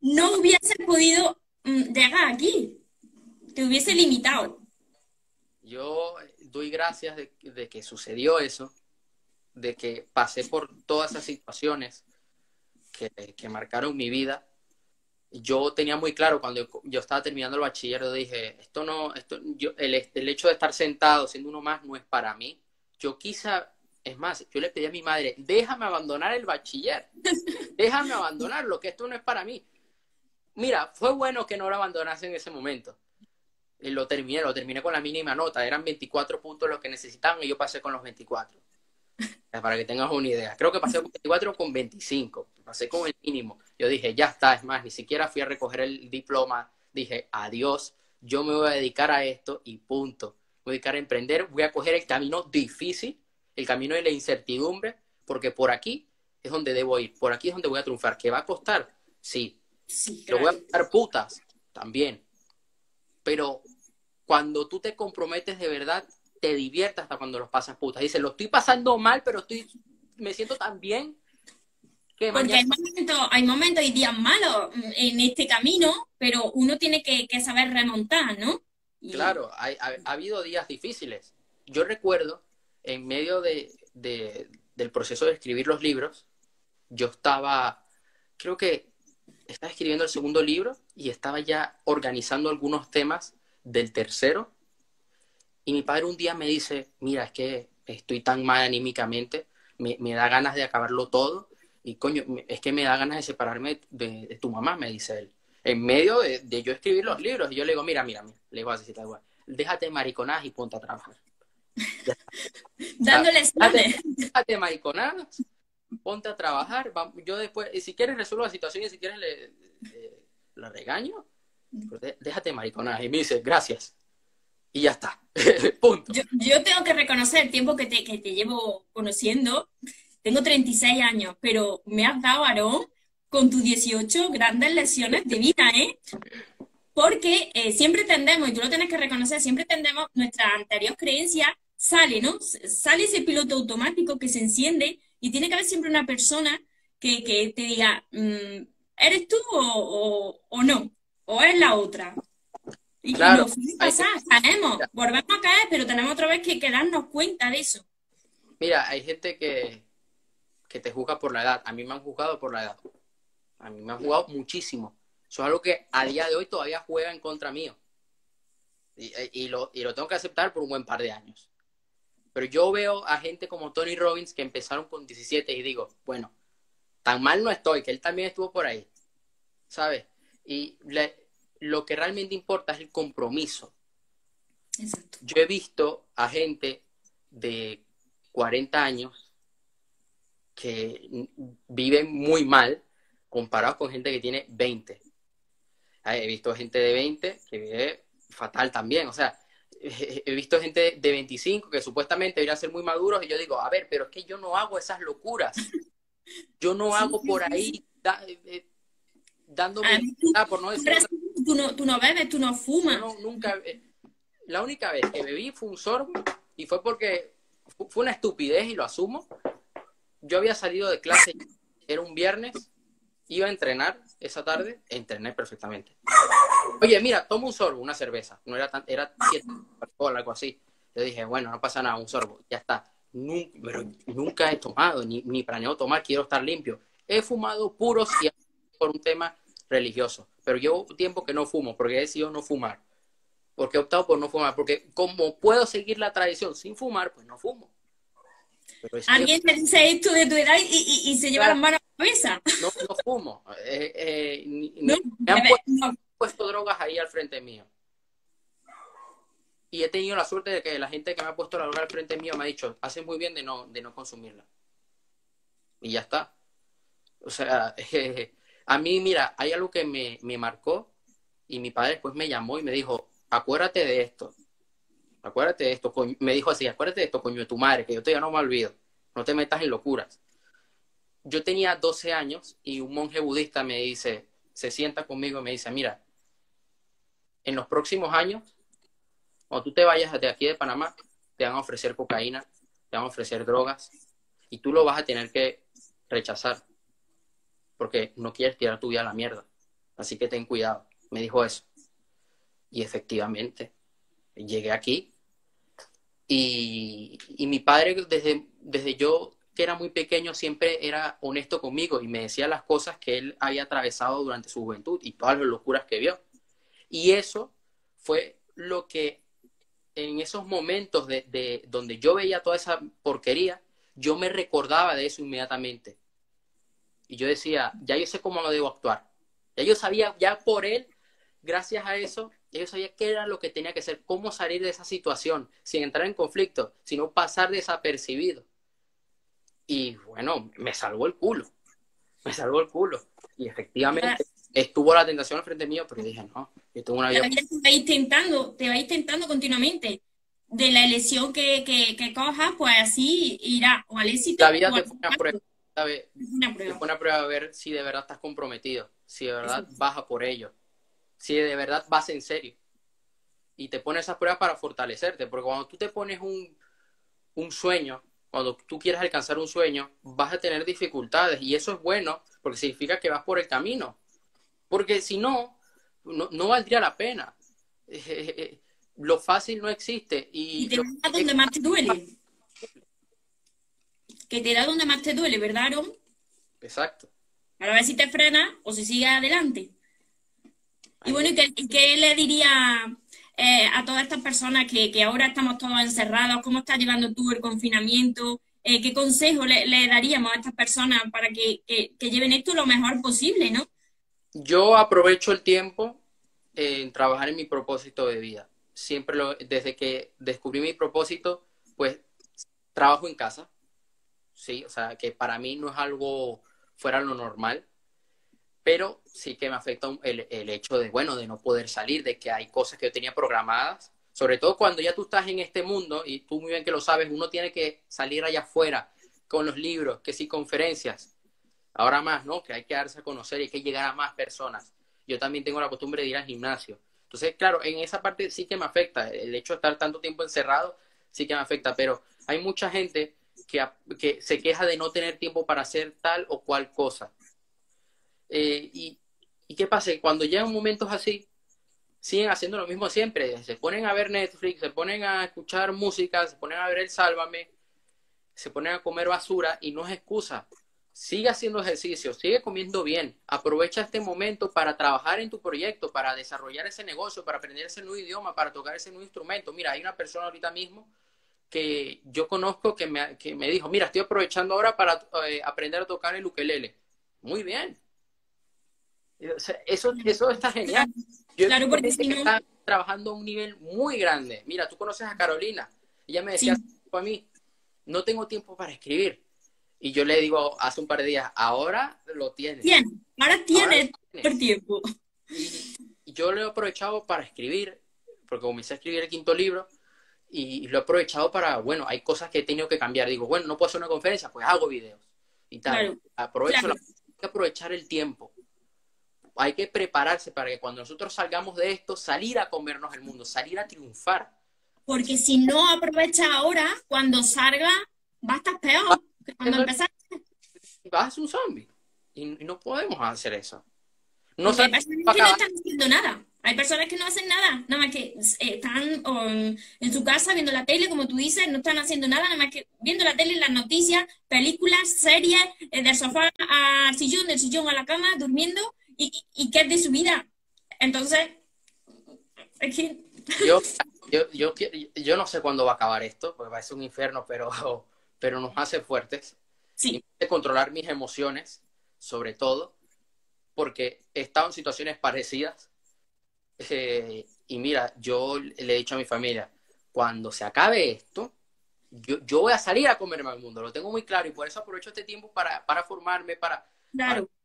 no hubieses podido mm, llegar aquí, te hubiese limitado. Yo doy gracias de, que sucedió eso, de que pasé por todas esas situaciones que, que marcaron mi vida yo tenía muy claro cuando yo, estaba terminando el bachiller, yo dije, esto no, esto, yo, el, el, hecho de estar sentado siendo uno más no es para mí. Yo quizá, es más, yo le pedí a mi madre, déjame abandonar el bachiller, déjame abandonarlo, que esto no es para mí. Mira, fue bueno que no lo abandonase en ese momento. Lo terminé, lo terminé con la mínima nota, eran 24 puntos los que necesitaban y yo pasé con los 24. Para que tengas una idea. Creo que pasé con 24 con 25. Pasé con el mínimo. Yo dije, ya está. Es más, ni siquiera fui a recoger el diploma. Dije, adiós. Yo me voy a dedicar a esto y punto. voy a dedicar a emprender. Voy a coger el camino difícil, el camino de la incertidumbre, porque por aquí es donde debo ir. Por aquí es donde voy a triunfar. ¿Qué va a costar? Sí. Sí Lo voy a costar putas también. Pero cuando tú te comprometes de verdad, te diviertas hasta cuando los pasas putas. Dice, lo estoy pasando mal, pero estoy, me siento tan bien que Porque hay momentos, hay momentos y días malos en este camino, pero uno tiene que, saber remontar, ¿no? Claro, ha, habido días difíciles. Yo recuerdo, en medio de, del proceso de escribir los libros, yo estaba, creo que estaba escribiendo el segundo libro y estaba ya organizando algunos temas del tercero y mi padre un día me dice, mira, es que estoy tan mal anímicamente, me, da ganas de acabarlo todo. Y coño, es que me da ganas de separarme de, tu mamá, me dice él. En medio de, yo escribir los libros. Y yo le digo, mira, mira, mira. Le digo así, tal igual. Déjate mariconadas y ponte a trabajar. Dándole déjate, déjate mariconadas, ponte a trabajar. Yo después, y si quieres resuelvo la situación y si quieres le, la regaño, pues déjate mariconadas. Y me dice, gracias y ya está. Punto. Yo, tengo que reconocer el tiempo que te, que te llevo conociendo. Tengo 36 años, pero me has dado, Aarón, con tus 18 grandes lecciones de vida, ¿eh? Porque eh, siempre tendemos, y tú lo tienes que reconocer, siempre tendemos nuestra anterior creencia, sale, ¿no? Sale ese piloto automático que se enciende y tiene que haber siempre una persona que, que te diga, mm, ¿eres tú o, o, no? ¿O es la otra? Y claro, caemos, volvemos a caer, pero tenemos otra vez que, darnos cuenta de eso. Mira, hay gente que, que te juzga por la edad. A mí me han juzgado por la edad. A mí me han jugado muchísimo. Eso es algo que a día de hoy todavía juega en contra mío. Y, y, lo, y lo tengo que aceptar por un buen par de años. Pero yo veo a gente como Tony Robbins que empezaron con 17 y digo, bueno, tan mal no estoy, que él también estuvo por ahí. ¿Sabes? Y le, lo que realmente importa es el compromiso. Yo he visto a gente de 40 años que viven muy mal comparado con gente que tiene 20. Ah, he visto gente de 20 que vive fatal también. O sea, he visto gente de 25 que supuestamente deberían ser muy maduros y yo digo, a ver, pero es que yo no hago esas locuras. Yo no hago por ahí eh, dándome por no decir tú no, tú no bebes, tú no fumas. No, nunca. Eh, la única vez que bebí fue un sorbo y fue porque fue una estupidez y lo asumo. Yo había salido de clase, era un viernes, iba a entrenar esa tarde, entrené perfectamente. Oye, mira, tomo un sorbo, una cerveza. No era tan, era siete, algo así. Yo dije, bueno, no pasa nada, un sorbo, ya está. Nunca, pero nunca he tomado, ni, ni planeo tomar, quiero estar limpio. He fumado puros y por un tema religioso. Pero llevo tiempo que no fumo porque he decidido no fumar. Porque he optado por no fumar. Porque como puedo seguir la tradición sin fumar, pues no fumo. Alguien te dice esto de tu edad y, se lleva las manos No, no fumo. Eh, eh, me han puesto, drogas ahí al frente mío. Y he tenido la suerte de que la gente que me ha puesto la droga al frente mío me ha dicho, haces muy bien de no, de no consumirla. Y ya está. O sea, A mí, mira, hay algo que me, marcó y mi padre después me llamó y me dijo, acuérdate de esto, acuérdate de esto, me dijo así, acuérdate de esto, coño, de tu madre, que yo todavía no me olvido, no te metas en locuras. Yo tenía 12 años y un monje budista me dice, se sienta conmigo y me dice, mira, en los próximos años, cuando tú te vayas de aquí de Panamá, te van a ofrecer cocaína, te van a ofrecer drogas y tú lo vas a tener que rechazar porque no quieres tirar tu vida a la mierda. Así que ten cuidado. Me dijo eso. Y efectivamente, llegué aquí Y, y mi padre, desde, desde yo que era muy pequeño, siempre era honesto conmigo y me decía las cosas que él había atravesado durante su juventud y todas las locuras que vio. Y eso fue lo que en esos momentos de, de, donde yo veía toda esa porquería, yo me recordaba de eso inmediatamente. Y yo decía, ya yo sé cómo lo debo actuar. Ya yo sabía, ya por él, gracias a eso, yo sabía qué era lo que tenía que hacer, cómo salir de esa situación, sin entrar en conflicto, sino pasar desapercibido. Y bueno, me salvó el culo. Me salvó el culo. Y efectivamente estuvo la tentación al frente mío, pero dije, no, yo tengo una vida. te va intentando, te va intentando continuamente. De la elección que, que, que cojas, pues así irá o al éxito. La vida te pone a prueba, ¿sabes? Te pone a prueba a ver si de verdad estás comprometido, si de verdad vas a por ello, si de verdad vas en serio. Y te pone esas pruebas para fortalecerte, porque cuando tú te pones un, un sueño, cuando tú quieres alcanzar un sueño, vas a tener dificultades y eso es bueno porque significa que vas por el camino. Porque si no, no, valdría la pena. lo fácil no existe. Y, te da donde más te duele. Que te da donde más te duele, ¿verdad, Aaron? Exacto. Para ver si te frena o si sigue adelante. Y bueno, ¿qué, qué le diría eh, a todas estas personas que, que, ahora estamos todos encerrados? ¿Cómo estás llevando tú el confinamiento? Eh, ¿Qué consejo le, daríamos a estas personas para que, que, que, lleven esto lo mejor posible, no? Yo aprovecho el tiempo en trabajar en mi propósito de vida. Siempre lo, desde que descubrí mi propósito, pues trabajo en casa. Sí, o sea, que para mí no es algo fuera lo normal pero sí que me afecta el, el, hecho de, bueno, de no poder salir, de que hay cosas que yo tenía programadas, sobre todo cuando ya tú estás en este mundo, y tú muy bien que lo sabes, uno tiene que salir allá afuera con los libros, que sí, conferencias, ahora más, ¿no? Que hay que darse a conocer y hay que llegar a más personas. Yo también tengo la costumbre de ir al gimnasio. Entonces, claro, en esa parte sí que me afecta, el hecho de estar tanto tiempo encerrado sí que me afecta, pero hay mucha gente que, que se queja de no tener tiempo para hacer tal o cual cosa. Eh, y, qué pasa? Cuando llegan momentos así, siguen haciendo lo mismo siempre. Se ponen a ver Netflix, se ponen a escuchar música, se ponen a ver el Sálvame, se ponen a comer basura y no es excusa. Sigue haciendo ejercicio, sigue comiendo bien. Aprovecha este momento para trabajar en tu proyecto, para desarrollar ese negocio, para aprender ese nuevo idioma, para tocar ese nuevo instrumento. Mira, hay una persona ahorita mismo que yo conozco que me, que me dijo, mira, estoy aprovechando ahora para eh, aprender a tocar el ukelele. Muy bien, eso, eso está genial. Yo claro, porque si no... trabajando a un nivel muy grande. Mira, tú conoces a Carolina. Ella me decía a mí, no tengo tiempo para escribir. Y yo le digo hace un par de días, ahora lo tienes. Bien, ahora tienes el tiempo. Y, yo lo he aprovechado para escribir, porque comencé a escribir el quinto libro, y lo he aprovechado para, bueno, hay cosas que he tenido que cambiar. Digo, bueno, no puedo hacer una conferencia, pues hago videos y tal. Aprovecho hay que aprovechar el tiempo hay que prepararse para que cuando nosotros salgamos de esto, salir a comernos el mundo, salir a triunfar. Porque si no aprovechas ahora, cuando salga, va a estar peor que cuando empezaste. Vas a ser un zombie. Y, no podemos hacer eso. No hay personas que no están haciendo nada. Hay personas que no hacen nada, nada más que eh, están en su casa viendo la tele, como tú dices, no están haciendo nada, nada más que viendo la tele, las noticias, películas, series, eh, del sofá al sillón, del sillón a la cama, durmiendo y, y qué es de su vida. Entonces, yo, yo, yo, yo, no sé cuándo va a acabar esto, porque va a ser un infierno, pero, pero nos hace fuertes. Sí. De controlar mis emociones, sobre todo, porque he estado en situaciones parecidas. Eh, y mira, yo le he dicho a mi familia, cuando se acabe esto, yo, yo voy a salir a comerme al mundo, lo tengo muy claro y por eso aprovecho este tiempo para, para formarme, para, claro para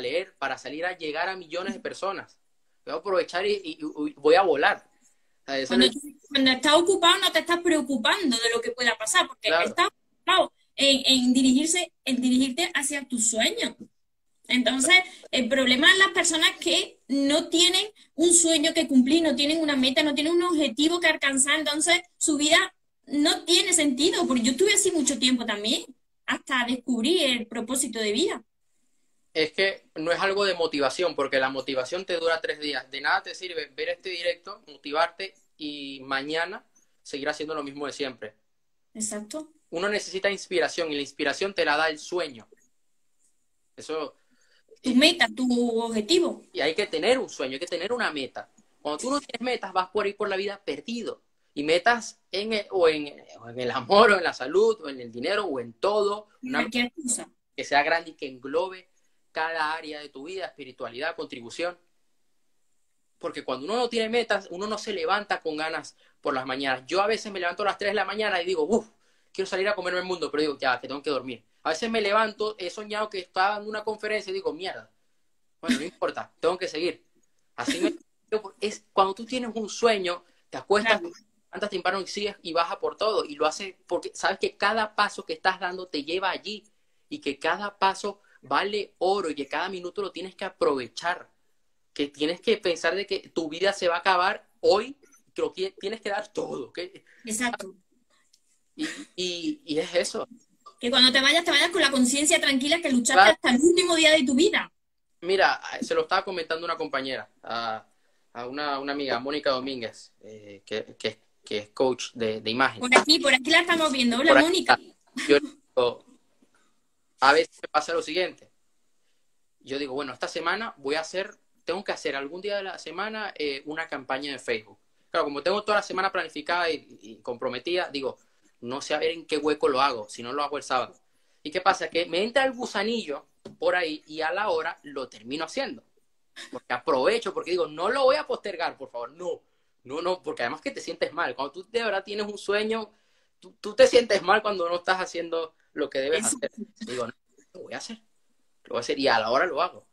leer, para salir a llegar a millones de personas. Voy a aprovechar y, voy a volar. cuando, estás ocupado no te estás preocupando de lo que pueda pasar, porque estás ocupado en, dirigirse, en dirigirte hacia tus sueños. Entonces, el problema es las personas que no tienen un sueño que cumplir, no tienen una meta, no tienen un objetivo que alcanzar, entonces su vida no tiene sentido, porque yo estuve así mucho tiempo también, hasta descubrir el propósito de vida es que no es algo de motivación, porque la motivación te dura tres días. De nada te sirve ver este directo, motivarte y mañana seguir haciendo lo mismo de siempre. Exacto. Uno necesita inspiración y la inspiración te la da el sueño. Eso. Tu meta, tu objetivo. Y hay que tener un sueño, hay que tener una meta. Cuando tú no tienes metas, vas por ir por la vida perdido. Y metas en el, o, en, el amor, o en la salud, o en el dinero, o en todo. Una cosa. Que sea grande y que englobe cada área de tu vida, espiritualidad, contribución. Porque cuando uno no tiene metas, uno no se levanta con ganas por las mañanas. Yo a veces me levanto a las 3 de la mañana y digo, uff, quiero salir a comerme el mundo, pero digo, ya, que tengo que dormir. A veces me levanto, he soñado que estaba dando una conferencia y digo, mierda. Bueno, no importa, tengo que seguir. Así me... es cuando tú tienes un sueño, te acuestas, andas temprano y sigues y baja por todo. Y lo haces porque sabes que cada paso que estás dando te lleva allí y que cada paso vale oro y que cada minuto lo tienes que aprovechar. Que tienes que pensar de que tu vida se va a acabar hoy, que tienes que dar todo. Exacto. Y, y, es eso. Que cuando te vayas, te vayas con la conciencia tranquila que luchaste hasta el último día de tu vida. Mira, se lo estaba comentando una compañera, a, una, amiga, Mónica Domínguez, eh, que, que, es coach de, imagen. Por aquí, por aquí la estamos viendo. Hola, Mónica. Yo a veces pasa lo siguiente. Yo digo, bueno, esta semana voy a hacer, tengo que hacer algún día de la semana eh, una campaña de Facebook. Claro, como tengo toda la semana planificada y, comprometida, digo, no sé a ver en qué hueco lo hago, si no lo hago el sábado. ¿Y qué pasa? Que me entra el gusanillo por ahí y a la hora lo termino haciendo. Porque aprovecho, porque digo, no lo voy a postergar, por favor, no. No, no, porque además que te sientes mal. Cuando tú de verdad tienes un sueño, tú te sientes mal cuando no estás haciendo lo que debes hacer. digo, no, lo voy a hacer. Lo voy a hacer y a la hora lo hago.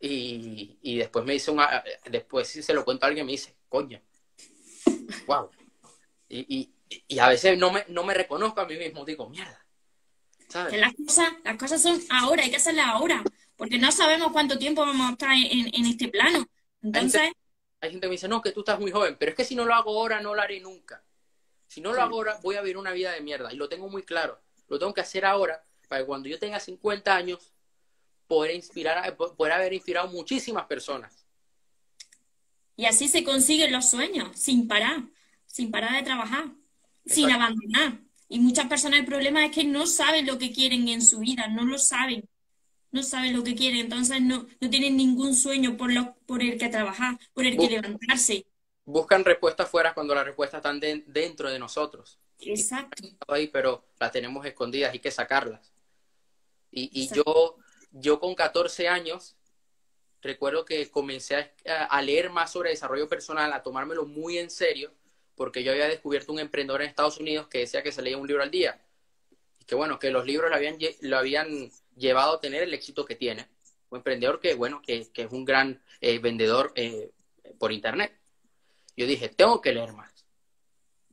Y, y después me dice una, después si se lo cuento a alguien me dice, coño, wow. Y, y, a veces no me, no me reconozco a mí mismo, digo, mierda. ¿sabes? Las, cosas, las cosas son ahora, hay que hacerlas ahora, porque no sabemos cuánto tiempo vamos a estar en, en este plano. Entonces... Hay gente, que me dice, no, que tú estás muy joven, pero es que si no lo hago ahora, no lo haré nunca. Si no lo hago ahora, voy a vivir una vida de mierda. Y lo tengo muy claro. Lo tengo que hacer ahora para que cuando yo tenga 50 años poder inspirar, poder haber inspirado muchísimas personas. Y así se consiguen los sueños, sin parar, sin parar de trabajar, sin abandonar. Y muchas personas el problema es que no saben lo que quieren en su vida, no lo saben, no saben lo que quieren, entonces no, no tienen ningún sueño por, lo, por el que trabajar, por el que levantarse. Buscan respuestas fuera cuando las respuestas están dentro de nosotros. Exacto. Ahí, pero las tenemos escondidas, hay que sacarlas. Y, yo, yo con 14 años, recuerdo que comencé a, leer más sobre desarrollo personal, a tomármelo muy en serio, porque yo había descubierto un emprendedor en Estados Unidos que decía que se leía un libro al día. Y que bueno, que los libros lo habían, lo habían llevado a tener el éxito que tiene. Un emprendedor que, bueno, que, es un gran eh, vendedor eh, por internet. Yo dije, tengo que leer más.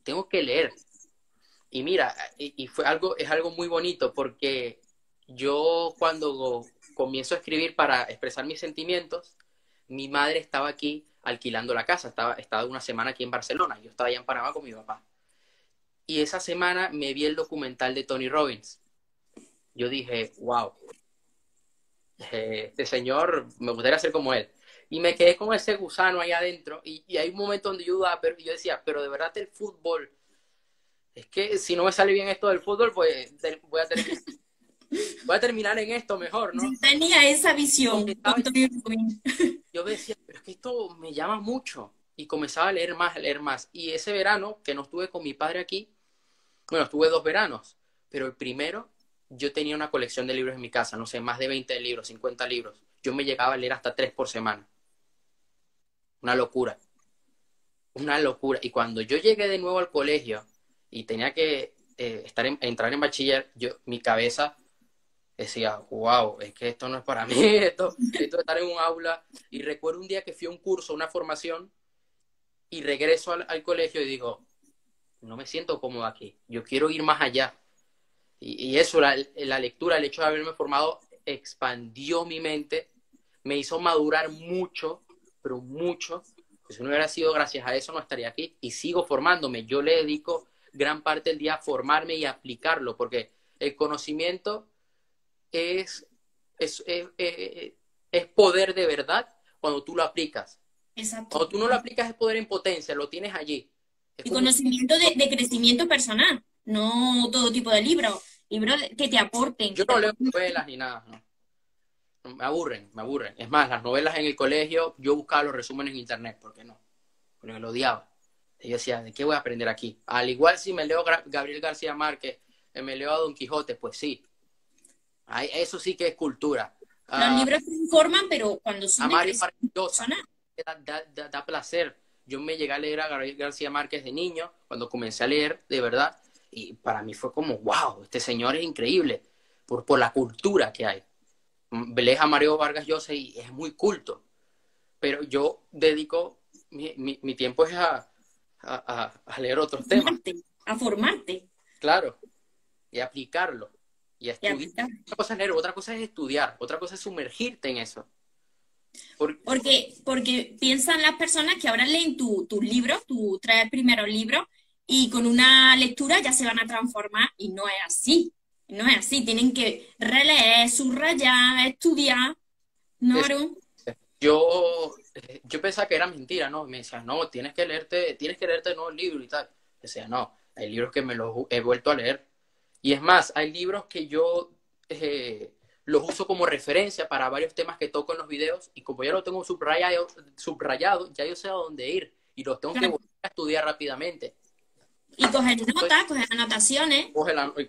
Tengo que leer. Y mira, y, y, fue algo, es algo muy bonito porque yo cuando comienzo a escribir para expresar mis sentimientos, mi madre estaba aquí alquilando la casa, estaba, estaba una semana aquí en Barcelona, yo estaba allá en Panamá con mi papá. Y esa semana me vi el documental de Tony Robbins. Yo dije, wow, este señor me gustaría ser como él. Y me quedé con ese gusano ahí adentro. Y, hay un momento donde yo dudaba, pero yo decía, pero de verdad el fútbol, es que si no me sale bien esto del fútbol, pues voy a tener voy a terminar en esto mejor, ¿no? Tenía esa visión. Yo decía, pero es que esto me llama mucho. Y comenzaba a leer más, a leer más. Y ese verano que no estuve con mi padre aquí, bueno, estuve dos veranos, pero el primero yo tenía una colección de libros en mi casa, no sé, más de 20 libros, 50 libros. Yo me llegaba a leer hasta tres por semana. Una locura. Una locura. Y cuando yo llegué de nuevo al colegio y tenía que eh, estar entrar en bachiller, yo, mi cabeza decía, wow, es que esto no es para mí, esto, esto de estar en un aula. Y recuerdo un día que fui a un curso, una formación, y regreso al, colegio y digo, no me siento cómodo aquí, yo quiero ir más allá. Y, eso, la, la, lectura, el hecho de haberme formado, expandió mi mente, me hizo madurar mucho, pero mucho. si no hubiera sido gracias a eso, no estaría aquí. Y sigo formándome. Yo le dedico gran parte del día a formarme y aplicarlo, porque el conocimiento es, es, es, poder de verdad cuando tú lo aplicas. Exacto. Cuando tú no lo aplicas es poder en potencia, lo tienes allí. y conocimiento de, de, crecimiento personal, no todo tipo de libros, libros que te aporten. Yo no leo novelas ni nada, ¿no? Me aburren, me aburren. Es más, las novelas en el colegio, yo buscaba los resúmenes en internet, ¿por qué no? Porque lo odiaba. Y yo decía, ¿de qué voy a aprender aquí? Al igual si me leo Gabriel García Márquez, eh, me leo a Don Quijote, pues sí. eso sí que es cultura. Los ah, libros te informan, pero cuando son... A da, da, da, placer. Yo me llegué a leer a Gabriel García Márquez de niño, cuando comencé a leer, de verdad, y para mí fue como, wow, este señor es increíble, por, por la cultura que hay. Lees a Mario Vargas Llosa y es muy culto, pero yo dedico, mi, mi tiempo es a, a, leer otros temas. A formarte. Claro, y aplicarlo. Y a estudiar. Una cosa es leer, otra cosa es estudiar, otra cosa es sumergirte en eso. Porque, porque piensan las personas que ahora leen tus tu libro, tú traes primero libro y con una lectura ya se van a transformar y no es así. No es así, tienen que releer, subrayar, estudiar. ¿No, yo, yo pensaba que era mentira, ¿no? Me decían, no, tienes que leerte, tienes que leerte nuevos libros y tal. Decía, no, hay libros que me los he vuelto a leer. Y es más, hay libros que yo eh, los uso como referencia para varios temas que toco en los videos y como ya lo tengo subrayado, subrayado ya yo sé a dónde ir y los tengo que volver a estudiar rápidamente. Y coger notas, coger anotaciones.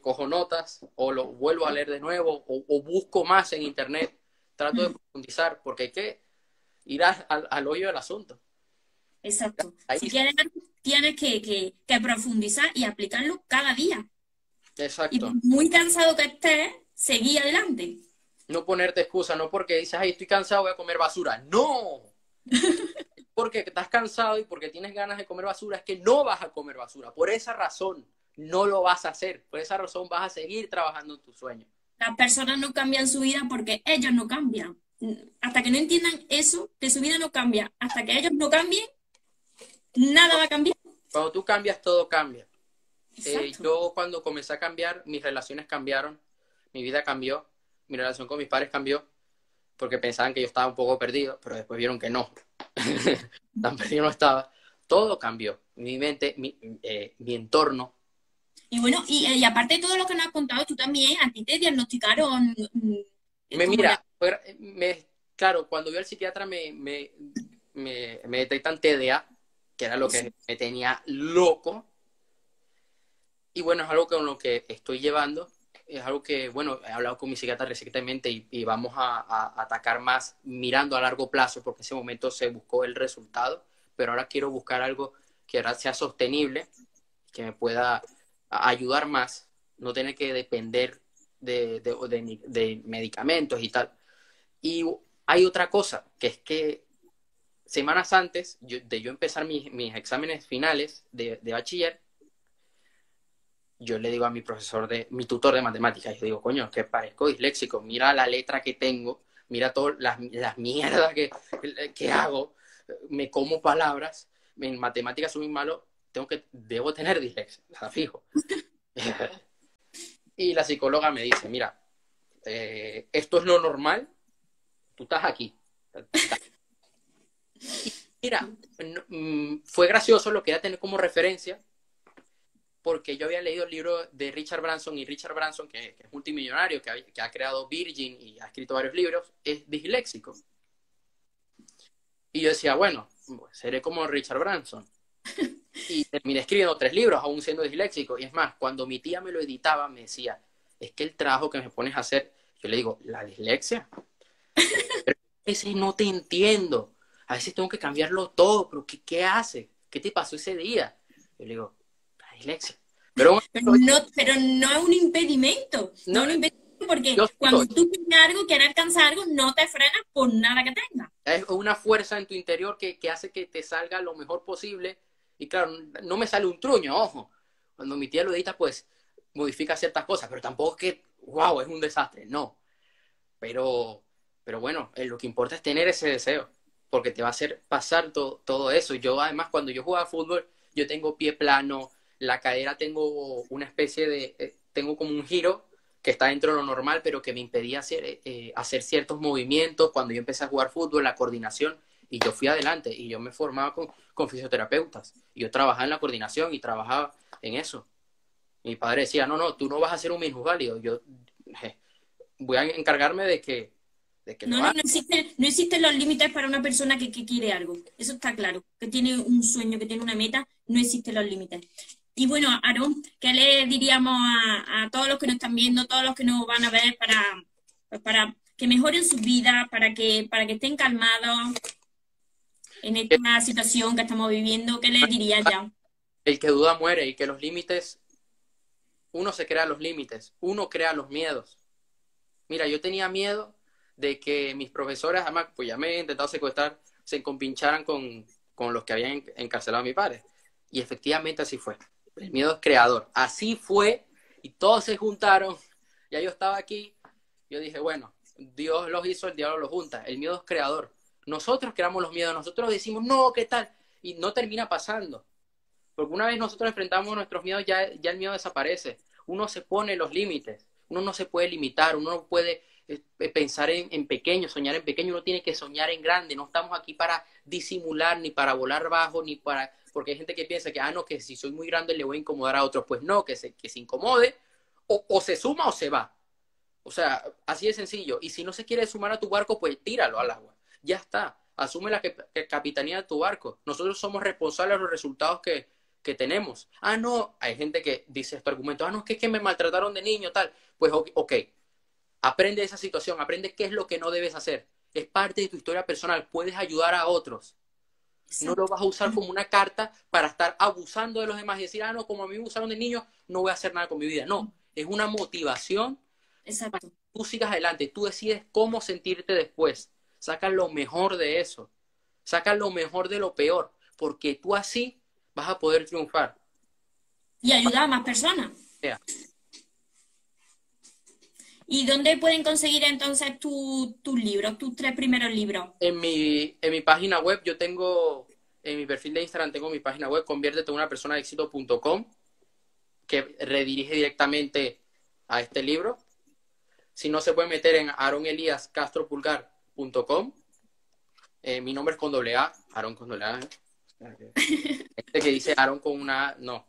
cojo notas o lo vuelvo a leer de nuevo o, o busco más en internet. Trato de profundizar porque hay que ir al, hoyo del asunto. Exacto. si quieres, tienes que, profundizar y aplicarlo cada día. Exacto. Y muy cansado que estés, seguí adelante. No ponerte excusa, no porque dices, ay, estoy cansado, voy a comer basura. ¡No! porque estás cansado y porque tienes ganas de comer basura, es que no vas a comer basura. Por esa razón, no lo vas a hacer. Por esa razón, vas a seguir trabajando en tu sueño. Las personas no cambian su vida porque ellos no cambian hasta que no entiendan eso, que su vida no cambia, hasta que ellos no cambien, nada va a cambiar. Cuando tú cambias, todo cambia. Eh, yo cuando comencé a cambiar, mis relaciones cambiaron, mi vida cambió, mi relación con mis padres cambió, porque pensaban que yo estaba un poco perdido, pero después vieron que no, tan perdido no estaba. Todo cambió, mi mente, mi, eh, mi entorno. Y bueno, y, y, aparte de todo lo que nos has contado, tú también, a ti te diagnosticaron mm, me mira, me, claro, cuando yo al psiquiatra me, me, me, me detectan TDA, que era lo que me tenía loco. Y bueno, es algo con lo que estoy llevando. Es algo que, bueno, he hablado con mi psiquiatra recientemente y, vamos a, atacar más mirando a largo plazo, porque en ese momento se buscó el resultado, pero ahora quiero buscar algo que ahora sea sostenible, que me pueda ayudar más, no tener que depender de, de, medicamentos y tal. Y hay otra cosa, que es que semanas antes de yo empezar mis, exámenes finales de, bachiller, yo le digo a mi profesor, de mi tutor de matemáticas, yo digo, coño, que parezco disléxico, mira la letra que tengo, mira todas las, las mierdas que, que hago, me como palabras, en matemáticas soy muy malo, tengo que, debo tener dislexia, o sea, fijo. Y la psicóloga me dice, mira, eh, esto es lo normal, tú estás aquí. mira, mm, fue gracioso lo que a tener como referencia, porque yo había leído el libro de Richard Branson y Richard Branson, que, es multimillonario, que ha, que ha, creado Virgin y ha escrito varios libros, es disléxico. Y yo decía, bueno, seré como Richard Branson. Y terminé escribiendo tres libros, aún siendo disléxico. Y es más, cuando mi tía me lo editaba, me decía, es que el trabajo que me pones a hacer, yo le digo, la dislexia. Pero a veces no te entiendo. A veces tengo que cambiarlo todo, pero ¿qué, qué hace? ¿Qué te pasó ese día? Yo le digo, la dislexia. Pero, no, pero no es un impedimento. No, es un impedimento porque cuando tú tienes algo, quieres alcanzar algo, no te frenas por nada que tengas. Es una fuerza en tu interior que, que hace que te salga lo mejor posible y claro, no me sale un truño, ojo. Cuando mi tía lo edita, pues modifica ciertas cosas, pero tampoco es que, wow, es un desastre, no. Pero, pero bueno, eh, lo que importa es tener ese deseo, porque te va a hacer pasar todo eso. Yo además, cuando yo jugaba fútbol, yo tengo pie plano, la cadera tengo una especie de, eh, tengo como un giro que está dentro de lo normal, pero que me impedía hacer, eh, hacer ciertos movimientos cuando yo empecé a jugar fútbol, la coordinación Y yo fui adelante y yo me formaba con, con fisioterapeutas. Y yo trabajaba en la coordinación y trabajaba en eso. Mi padre decía, no, no, tú no vas a ser un minusválido. Yo voy a encargarme de que... De que no, no, no, existen, no existen los límites para una persona que, que, quiere algo. Eso está claro. Que tiene un sueño, que tiene una meta, no existen los límites. Y bueno, Aaron, ¿qué le diríamos a, a, todos los que nos están viendo, todos los que nos van a ver para, pues para que mejoren su vida, para que, para que estén calmados en esta situación que estamos viviendo? ¿Qué le diría ya? El que duda muere y que los límites, uno se crea los límites, uno crea los miedos. Mira, yo tenía miedo de que mis profesores, además, pues ya me he intentado secuestrar, se compincharan con, con los que habían encarcelado a mi padre. Y efectivamente así fue. El miedo es creador. Así fue y todos se juntaron. Ya yo estaba aquí. Yo dije, bueno, Dios los hizo, el diablo los junta. El miedo es creador. Nosotros creamos los miedos, nosotros decimos, no, ¿qué tal? Y no termina pasando. Porque una vez nosotros enfrentamos nuestros miedos, ya, ya el miedo desaparece. Uno se pone los límites. Uno no se puede limitar, uno no puede pensar en, pequeño, soñar en pequeño, uno tiene que soñar en grande. No estamos aquí para disimular, ni para volar bajo, ni para... Porque hay gente que piensa que, ah, no, que si soy muy grande le voy a incomodar a otros. Pues no, que se, que se incomode, o, se suma o se va. O sea, así de sencillo. Y si no se quiere sumar a tu barco, pues tíralo al agua. Ya está. Asume la que capitanía de tu barco. Nosotros somos responsables de los resultados que, que tenemos. Ah, no, hay gente que dice este argumento, ah, no, es que, es que me maltrataron de niño, tal. Pues, ok, aprende esa situación, aprende qué es lo que no debes hacer. Es parte de tu historia personal, puedes ayudar a otros. Sí. No lo vas a usar como una carta para estar abusando de los demás y decir, ah, no, como a mí me abusaron de niño, no voy a hacer nada con mi vida. No, es una motivación Exacto. para que tú sigas adelante. Tú decides cómo sentirte después. Saca lo mejor de eso. Saca lo mejor de lo peor. Porque tú así vas a poder triunfar. Y ayudar a más personas. Yeah. ¿Y dónde pueden conseguir entonces tus tu libros, tus tres primeros libros? En mi, en mi página web, yo tengo, en mi perfil de Instagram tengo mi página web, conviértete en una persona de éxito.com, que redirige directamente a este libro. Si no, se puede meter en aroneliascastropulgar.com. Eh, mi nombre es con doble A, Aaron con doble A. Este que dice Aaron con una no.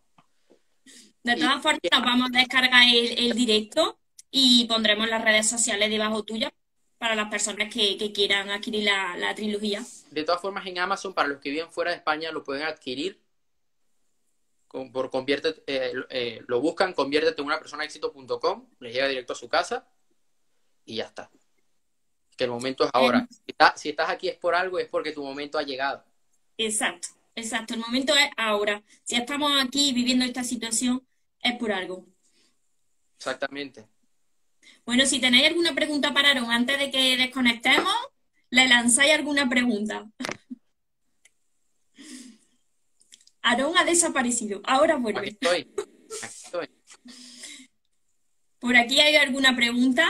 De todas formas, vamos a descargar el, el, directo y pondremos las redes sociales debajo tuya para las personas que, que quieran adquirir la, la, trilogía. De todas formas, en Amazon, para los que viven fuera de España, lo pueden adquirir. Con, por convierte, eh, eh, lo buscan, conviértete en una persona éxito.com, les llega directo a su casa y ya está. Que el momento es ahora. Si, está, si estás aquí es por algo, es porque tu momento ha llegado. Exacto. Exacto, el momento es ahora. Si estamos aquí viviendo esta situación, es por algo. Exactamente. Bueno, si tenéis alguna pregunta para Aaron antes de que desconectemos, le lanzáis alguna pregunta. Aaron ha desaparecido, ahora vuelve. Aquí estoy. Aquí estoy. ¿Por aquí hay alguna pregunta?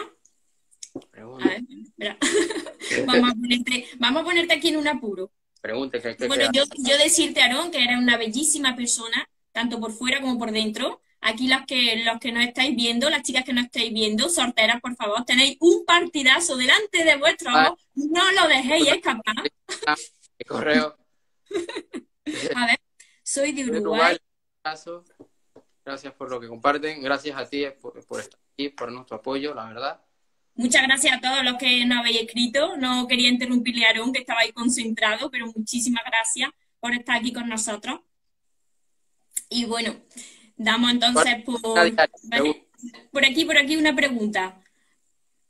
Pregunta. A ver, espera. vamos, a ponerte, vamos a ponerte aquí en un apuro. Pregunte, ¿qué, qué bueno, yo, yo, decirte, Aarón, que eres una bellísima persona, tanto por fuera como por dentro. Aquí los que, los que nos estáis viendo, las chicas que nos estáis viendo, sorteras, por favor, tenéis un partidazo delante de vuestro ah. ojo. No lo dejéis escapar. ¿Qué correo? a ver, soy de Uruguay. Gracias por lo que comparten. Gracias a ti por, por estar aquí, por nuestro apoyo, la verdad. Muchas gracias a todos los que nos habéis escrito. No quería interrumpirle a Aarón, que estaba ahí concentrado, pero muchísimas gracias por estar aquí con nosotros. Y bueno, damos entonces por, por aquí, por aquí una pregunta.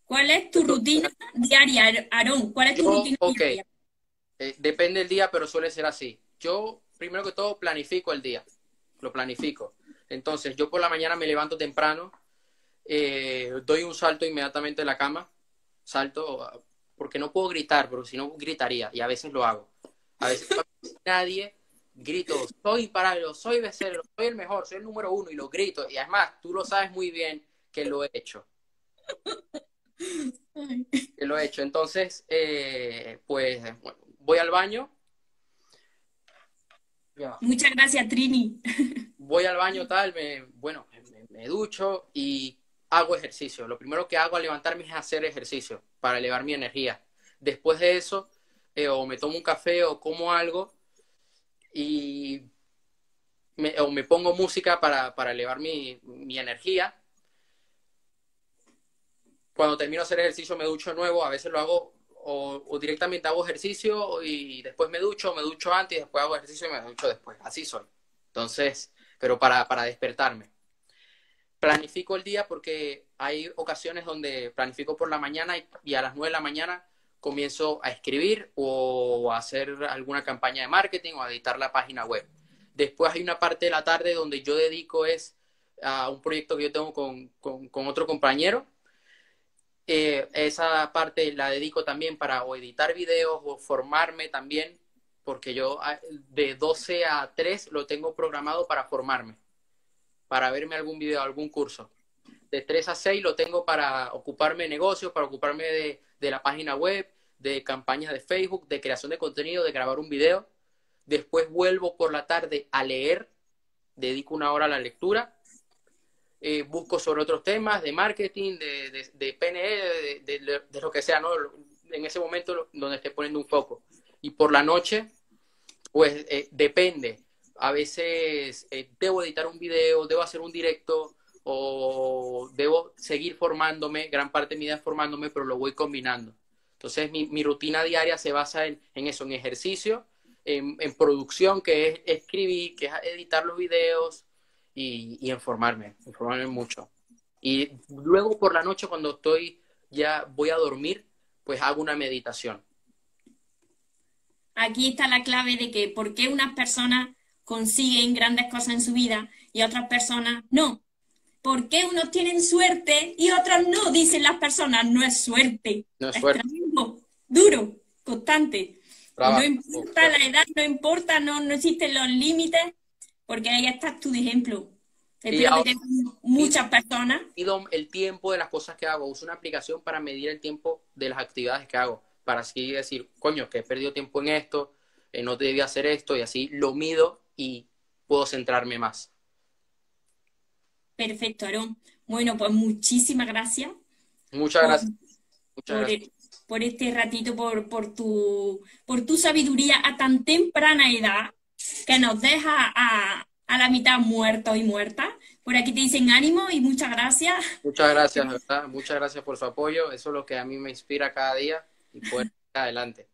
¿Cuál es tu rutina diaria, Aarón? ¿Cuál es tu Yo, rutina okay. diaria? Eh, depende del día, pero suele ser así. Yo, primero que todo, planifico el día. Lo planifico. Entonces, yo por la mañana me levanto temprano, eh, doy un salto inmediatamente de la cama, salto, porque no puedo gritar, porque si no gritaría, y a veces lo hago. A veces nadie grito, soy imparable, soy becerro, soy el mejor, soy el número uno, y lo grito. Y además, tú lo sabes muy bien que lo he hecho. Que lo he hecho. Entonces, eh, pues, bueno, voy al baño. Ya. Muchas gracias, Trini. Voy al baño tal, me, bueno, me, me ducho y hago ejercicio. Lo primero que hago al levantarme es hacer ejercicio para elevar mi energía. Después de eso, eh, o me tomo un café o como algo y me, o me pongo música para, para elevar mi, mi, energía. Cuando termino de hacer ejercicio me ducho nuevo, a veces lo hago o, directamente hago ejercicio y después me ducho, me ducho antes y después hago ejercicio y me ducho después. Así soy. Entonces, pero para, para despertarme. Planifico el día porque hay ocasiones donde planifico por la mañana y, y a las 9 de la mañana comienzo a escribir o a hacer alguna campaña de marketing o a editar la página web. Después hay una parte de la tarde donde yo dedico es a un proyecto que yo tengo con, con, otro compañero. Eh, esa parte la dedico también para o editar videos o formarme también, porque yo ah, de 12 a 3 lo tengo programado para formarme, para verme algún video, algún curso. De 3 a 6 lo tengo para ocuparme de negocios, para ocuparme de, de la página web, de campañas de Facebook, de creación de contenido, de grabar un video después vuelvo por la tarde a leer, dedico una hora a la lectura, eh, busco sobre otros temas de marketing, de, de, PNE, de, de, lo que sea, ¿no? En ese momento donde esté poniendo un foco. Y por la noche, pues eh, depende. A veces eh, debo editar un video, debo hacer un directo o debo seguir formándome, gran parte de mi vida es formándome, pero lo voy combinando. Entonces mi, mi rutina diaria se basa en, en eso, en ejercicio, en, en, producción, que es escribir, que es editar los videos y, y informarme, informarme mucho. Y luego por la noche cuando estoy ya voy a dormir, pues hago una meditación. Aquí está la clave de que por qué unas personas consiguen grandes cosas en su vida y otras personas no. ¿Por qué unos tienen suerte y otros no? Dicen las personas, no es suerte. No es suerte. duro, constante. No importa la edad, no importa, no, no existen los límites, porque ahí estás tú de ejemplo. Y ahora, muchas personas. El tiempo de las cosas que hago. Uso una aplicación para medir el tiempo de las actividades que hago. Para así decir, coño, que he perdido tiempo en esto, eh, no debía hacer esto, y así lo mido y puedo centrarme más. Perfecto, Aarón. Bueno, pues muchísimas gracias. Muchas gracias. Muchas por, gracias por este ratito, por, por, tu, por tu sabiduría a tan temprana edad que nos deja a, a la mitad muertos y muertas. Por aquí te dicen ánimo y muchas gracias. Muchas gracias, ¿verdad? Muchas gracias por su apoyo. Eso es lo que a mí me inspira cada día y poder adelante.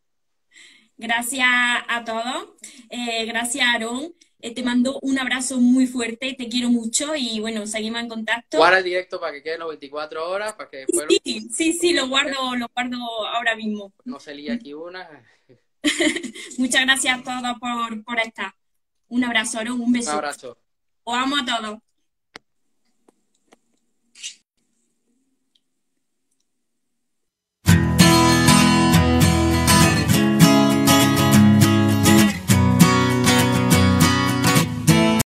Gracias a todos. Eh, gracias, Aarón. Eh, te mando un abrazo muy fuerte, te quiero mucho y bueno, seguimos en contacto. Guarda el directo para que queden las 24 horas, para que después... Sí, lo... sí, sí, lo guardo, lo guardo ahora mismo. No se lía aquí una. Muchas gracias a todos por, por estar. Un abrazo, ¿no? un beso. Un abrazo. Os amo a todos.